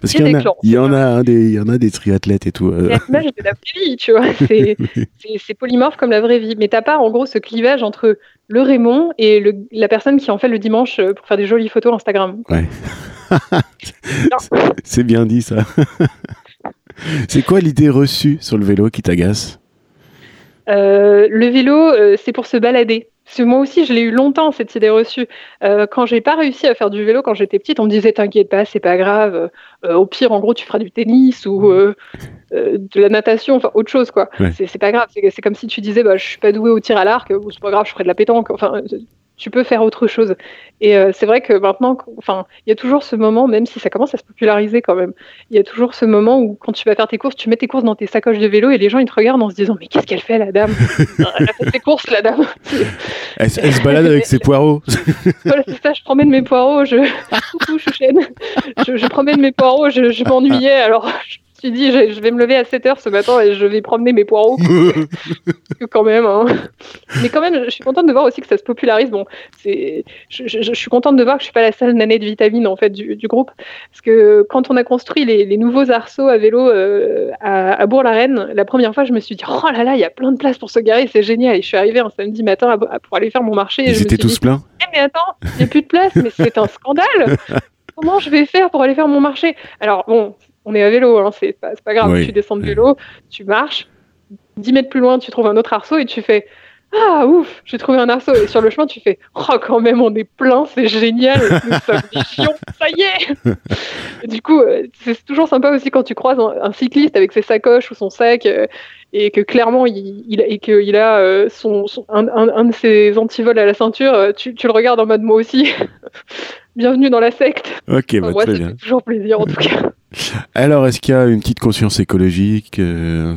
Speaker 2: Parce qu'il y, en a, il y en a, des, il y en a des triathlètes et tout.
Speaker 1: C'est l'image de la vraie vie, tu vois. C'est polymorphe comme la vraie vie. Mais t'as pas, en gros, ce clivage entre le Raymond et le, la personne qui en fait le dimanche euh, pour faire des jolies photos Instagram.
Speaker 2: Ouais. c'est bien dit ça. c'est quoi l'idée reçue sur le vélo qui t'agace?
Speaker 1: Euh, Le vélo, euh, c'est pour se balader. Parce moi aussi, je l'ai eu longtemps, cette idée reçue. Euh, quand j'ai pas réussi à faire du vélo quand j'étais petite, on me disait T'inquiète pas, c'est pas grave. Euh, au pire, en gros, tu feras du tennis ou euh, euh, de la natation, enfin autre chose, quoi. C'est pas grave. C'est comme si tu disais bah, Je suis pas doué au tir à l'arc, c'est pas grave, je ferai de la pétanque. Enfin, tu peux faire autre chose. Et euh, c'est vrai que maintenant, enfin, il y a toujours ce moment, même si ça commence à se populariser quand même, il y a toujours ce moment où quand tu vas faire tes courses, tu mets tes courses dans tes sacoches de vélo et les gens ils te regardent en se disant mais qu'est-ce qu'elle fait la dame? Elle a fait ses courses la dame.
Speaker 2: Elle, se balade avec ses poireaux.
Speaker 1: voilà c'est ça, je promène mes poireaux, je je, je promène mes poireaux, je, je m'ennuyais alors suis dit, je, vais me lever à 7 h ce matin et je vais promener mes poireaux. quand même. Hein. Mais quand même, je suis contente de voir aussi que ça se popularise. Bon, c'est, je, suis contente de voir que je suis pas la seule nanée de vitamine en fait du, groupe, parce que quand on a construit les, nouveaux arceaux à vélo euh, à, Bourg-la-Reine, la première fois, je me suis dit, oh là là, il y a plein de place pour se garer, c'est génial. Et je suis arrivée un samedi matin pour aller faire mon marché.
Speaker 2: Ils étaient tous pleins.
Speaker 1: Eh, mais attends, il n'y a plus de place, mais c'est un scandale. Comment je vais faire pour aller faire mon marché? Alors bon, on est à vélo, hein, c'est pas, pas, grave. Tu descends de vélo, tu marches, 10 mètres plus loin, tu trouves un autre arceau et tu fais Ah, ouf, j'ai trouvé un arceau. Et sur le chemin, tu fais Oh, quand même, on est plein, c'est génial, nous sommes des chions, ça y est et Du coup, euh, c'est toujours sympa aussi quand tu croises un, cycliste avec ses sacoches ou son sac. Euh, et que clairement il, il et qu'il a euh, son, un, un, de ses antivols à la ceinture, tu, tu le regardes en mode moi aussi. Bienvenue dans la secte.
Speaker 2: Ok, bah, très bien.
Speaker 1: toujours plaisir en tout cas.
Speaker 2: Alors, est-ce qu'il y a une petite conscience écologique euh,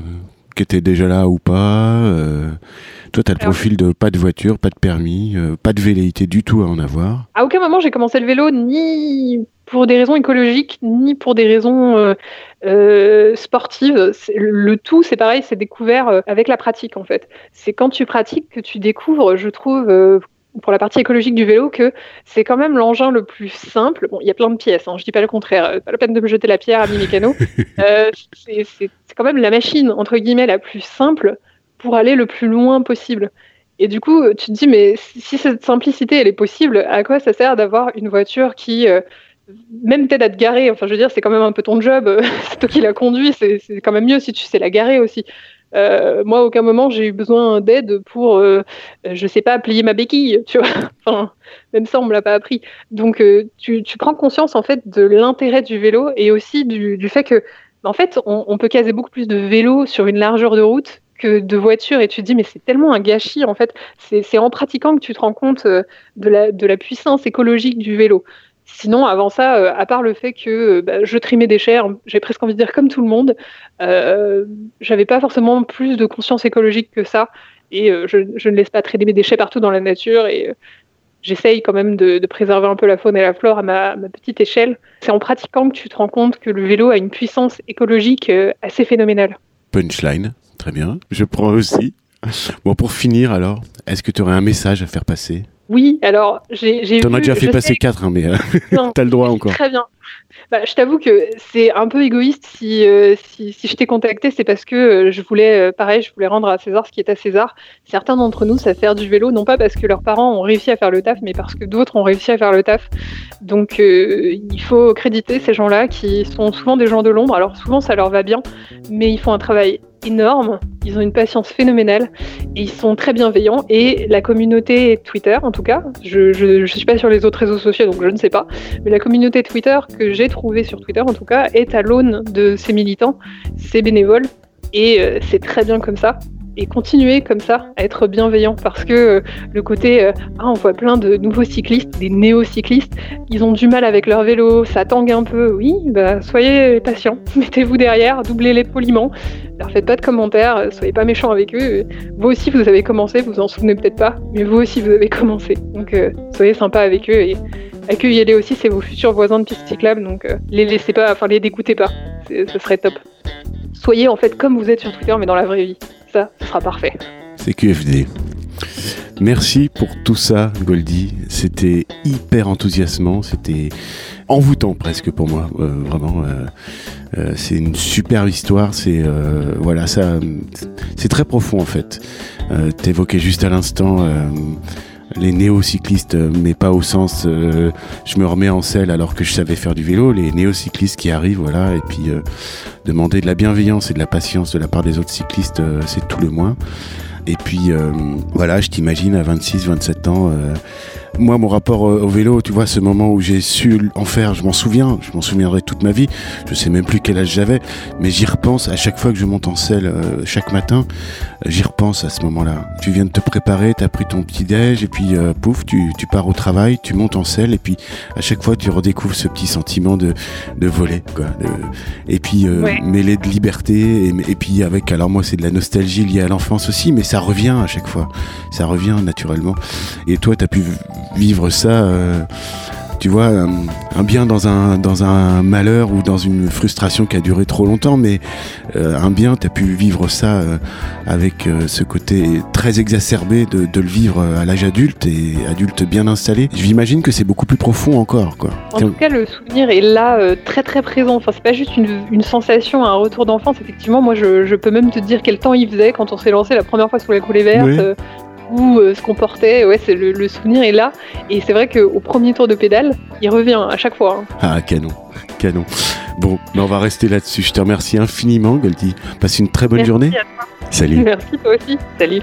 Speaker 2: qui était déjà là ou pas euh, Toi, tu as le profil de pas de voiture, pas de permis, euh, pas de velléité du tout à en avoir.
Speaker 1: À aucun moment, j'ai commencé le vélo ni pour des raisons écologiques, ni pour des raisons sportives. Le tout, c'est pareil, c'est découvert avec la pratique en fait. C'est quand tu pratiques que tu découvres, je trouve, pour la partie écologique du vélo que c'est quand même l'engin le plus simple. Bon, il y a plein de pièces, hein, je dis pas le contraire, pas la peine de me jeter la pierre à mi mécano. Euh, c'est quand même la machine entre guillemets la plus simple pour aller le plus loin possible. Et du coup, tu te dis mais si cette simplicité elle est possible, à quoi ça sert d'avoir une voiture qui euh, même peut-être à te garer, enfin je veux dire, c'est quand même un peu ton job, c'est toi qui la conduis, c'est quand même mieux si tu sais la garer aussi. Euh, moi, à aucun moment, j'ai eu besoin d'aide pour, euh, je sais pas, plier ma béquille, tu vois. enfin, même ça, on me l'a pas appris. Donc, euh, tu, prends conscience, en fait, de l'intérêt du vélo et aussi du, fait que, en fait, on, peut caser beaucoup plus de vélos sur une largeur de route que de voitures et tu te dis mais c'est tellement un gâchis en fait c'est en pratiquant que tu te rends compte la, de la puissance écologique du vélo Sinon, avant ça, à part le fait que bah, je trimais des chairs, j'ai presque envie de dire comme tout le monde, j'avais pas forcément plus de conscience écologique que ça. Et je, ne laisse pas traîner mes déchets partout dans la nature. Et j'essaye quand même de, préserver un peu la faune et la flore à ma, petite échelle. C'est en pratiquant que tu te rends compte que le vélo a une puissance écologique euh, assez phénoménale.
Speaker 2: Punchline, très bien. Je prends aussi. Bon, pour finir alors, est-ce que tu aurais un message à faire passer?
Speaker 1: Oui, alors j'ai.
Speaker 2: Tu en as déjà fait passer quatre, hein, mais euh, tu as le droit encore.
Speaker 1: Très bien. Bah, je t'avoue que c'est un peu égoïste si, euh, si, si, je t'ai contacté, c'est parce que euh, je voulais, euh, pareil, je voulais rendre à César ce qui est à César. Certains d'entre nous savent faire du vélo, non pas parce que leurs parents ont réussi à faire le taf, mais parce que d'autres ont réussi à faire le taf. Donc il faut créditer ces gens-là qui sont souvent des gens de l'ombre. Alors souvent ça leur va bien, mais ils font un travail ils ont une patience phénoménale et ils sont très bienveillants. Et la communauté Twitter, en tout cas, je ne suis pas sur les autres réseaux sociaux donc je ne sais pas, mais la communauté Twitter que j'ai trouvée sur Twitter en tout cas est à l'aune de ces militants, ces bénévoles. Et euh, c'est très bien comme ça et continuer comme ça à être bienveillant parce que euh, le côté euh, ah, on voit plein de nouveaux cyclistes, des néo-cyclistes, ils ont du mal avec leur vélo, ça tangue un peu. Oui, bah soyez patients, mettez-vous derrière, doublez-les poliment, leur faites pas de commentaires, euh, soyez pas méchants avec eux. Vous aussi vous avez commencé, vous en souvenez peut-être pas, mais vous aussi vous avez commencé. Donc soyez sympa avec eux et accueillez-les aussi, c'est vos futurs voisins de piste cyclable, donc les laissez pas, enfin les dégoûtez pas, ce serait top. Soyez en fait comme vous êtes sur Twitter mais dans la vraie vie ça, ce sera parfait.
Speaker 2: C'est QFD. Merci pour tout ça, Goldie. C'était hyper enthousiasmant, c'était envoûtant presque pour moi, euh, vraiment. Euh, euh, c'est une superbe histoire. C'est voilà, ça, c'est très profond en fait. T'évoquais juste à l'instant les néo-cyclistes, mais pas au sens je me remets en selle alors que je savais faire du vélo, les néo-cyclistes qui arrivent, voilà, et puis demander de la bienveillance et de la patience de la part des autres cyclistes, c'est tout le moins. Et puis voilà, je t'imagine à 26, 27 ans moi, mon rapport au vélo, tu vois, ce moment où j'ai su en faire, je m'en souviens, je m'en souviendrai toute ma vie. Je sais même plus quel âge j'avais, mais j'y repense à chaque fois que je monte en selle, euh, chaque matin, j'y repense à ce moment-là. Tu viens de te préparer, tu as pris ton petit déj, et puis euh, pouf, tu, tu, pars au travail, tu montes en selle, et puis à chaque fois, tu redécouvres ce petit sentiment de, de voler, quoi. et puis euh, mêlé de liberté, et, et, puis avec, alors moi, c'est de la nostalgie liée à l'enfance aussi, mais ça revient à chaque fois, ça revient naturellement. Et toi, tu as pu vivre ça, euh, tu vois, un, bien dans un, dans un malheur ou dans une frustration qui a duré trop longtemps, mais euh, un bien, tu as pu vivre ça euh, avec ce côté très exacerbé de, le vivre à l'âge adulte et adulte bien installé. J'imagine que c'est beaucoup plus profond encore. Quoi.
Speaker 1: En tout cas, le souvenir est là, très très présent. Enfin, c'est pas juste une, sensation, un retour d'enfance. Effectivement, moi, je, peux même te dire quel temps il faisait quand on s'est lancé la première fois sur la coulée verte où euh, se comportait. Ouais, c'est le, souvenir est là. Et c'est vrai qu'au premier tour de pédale, il revient à chaque fois. Hein.
Speaker 2: Ah, canon, canon. Bon, mais on va rester là-dessus. Je te remercie infiniment, Goldie. Passe une très bonne journée.
Speaker 1: Salut. Merci toi aussi. Salut.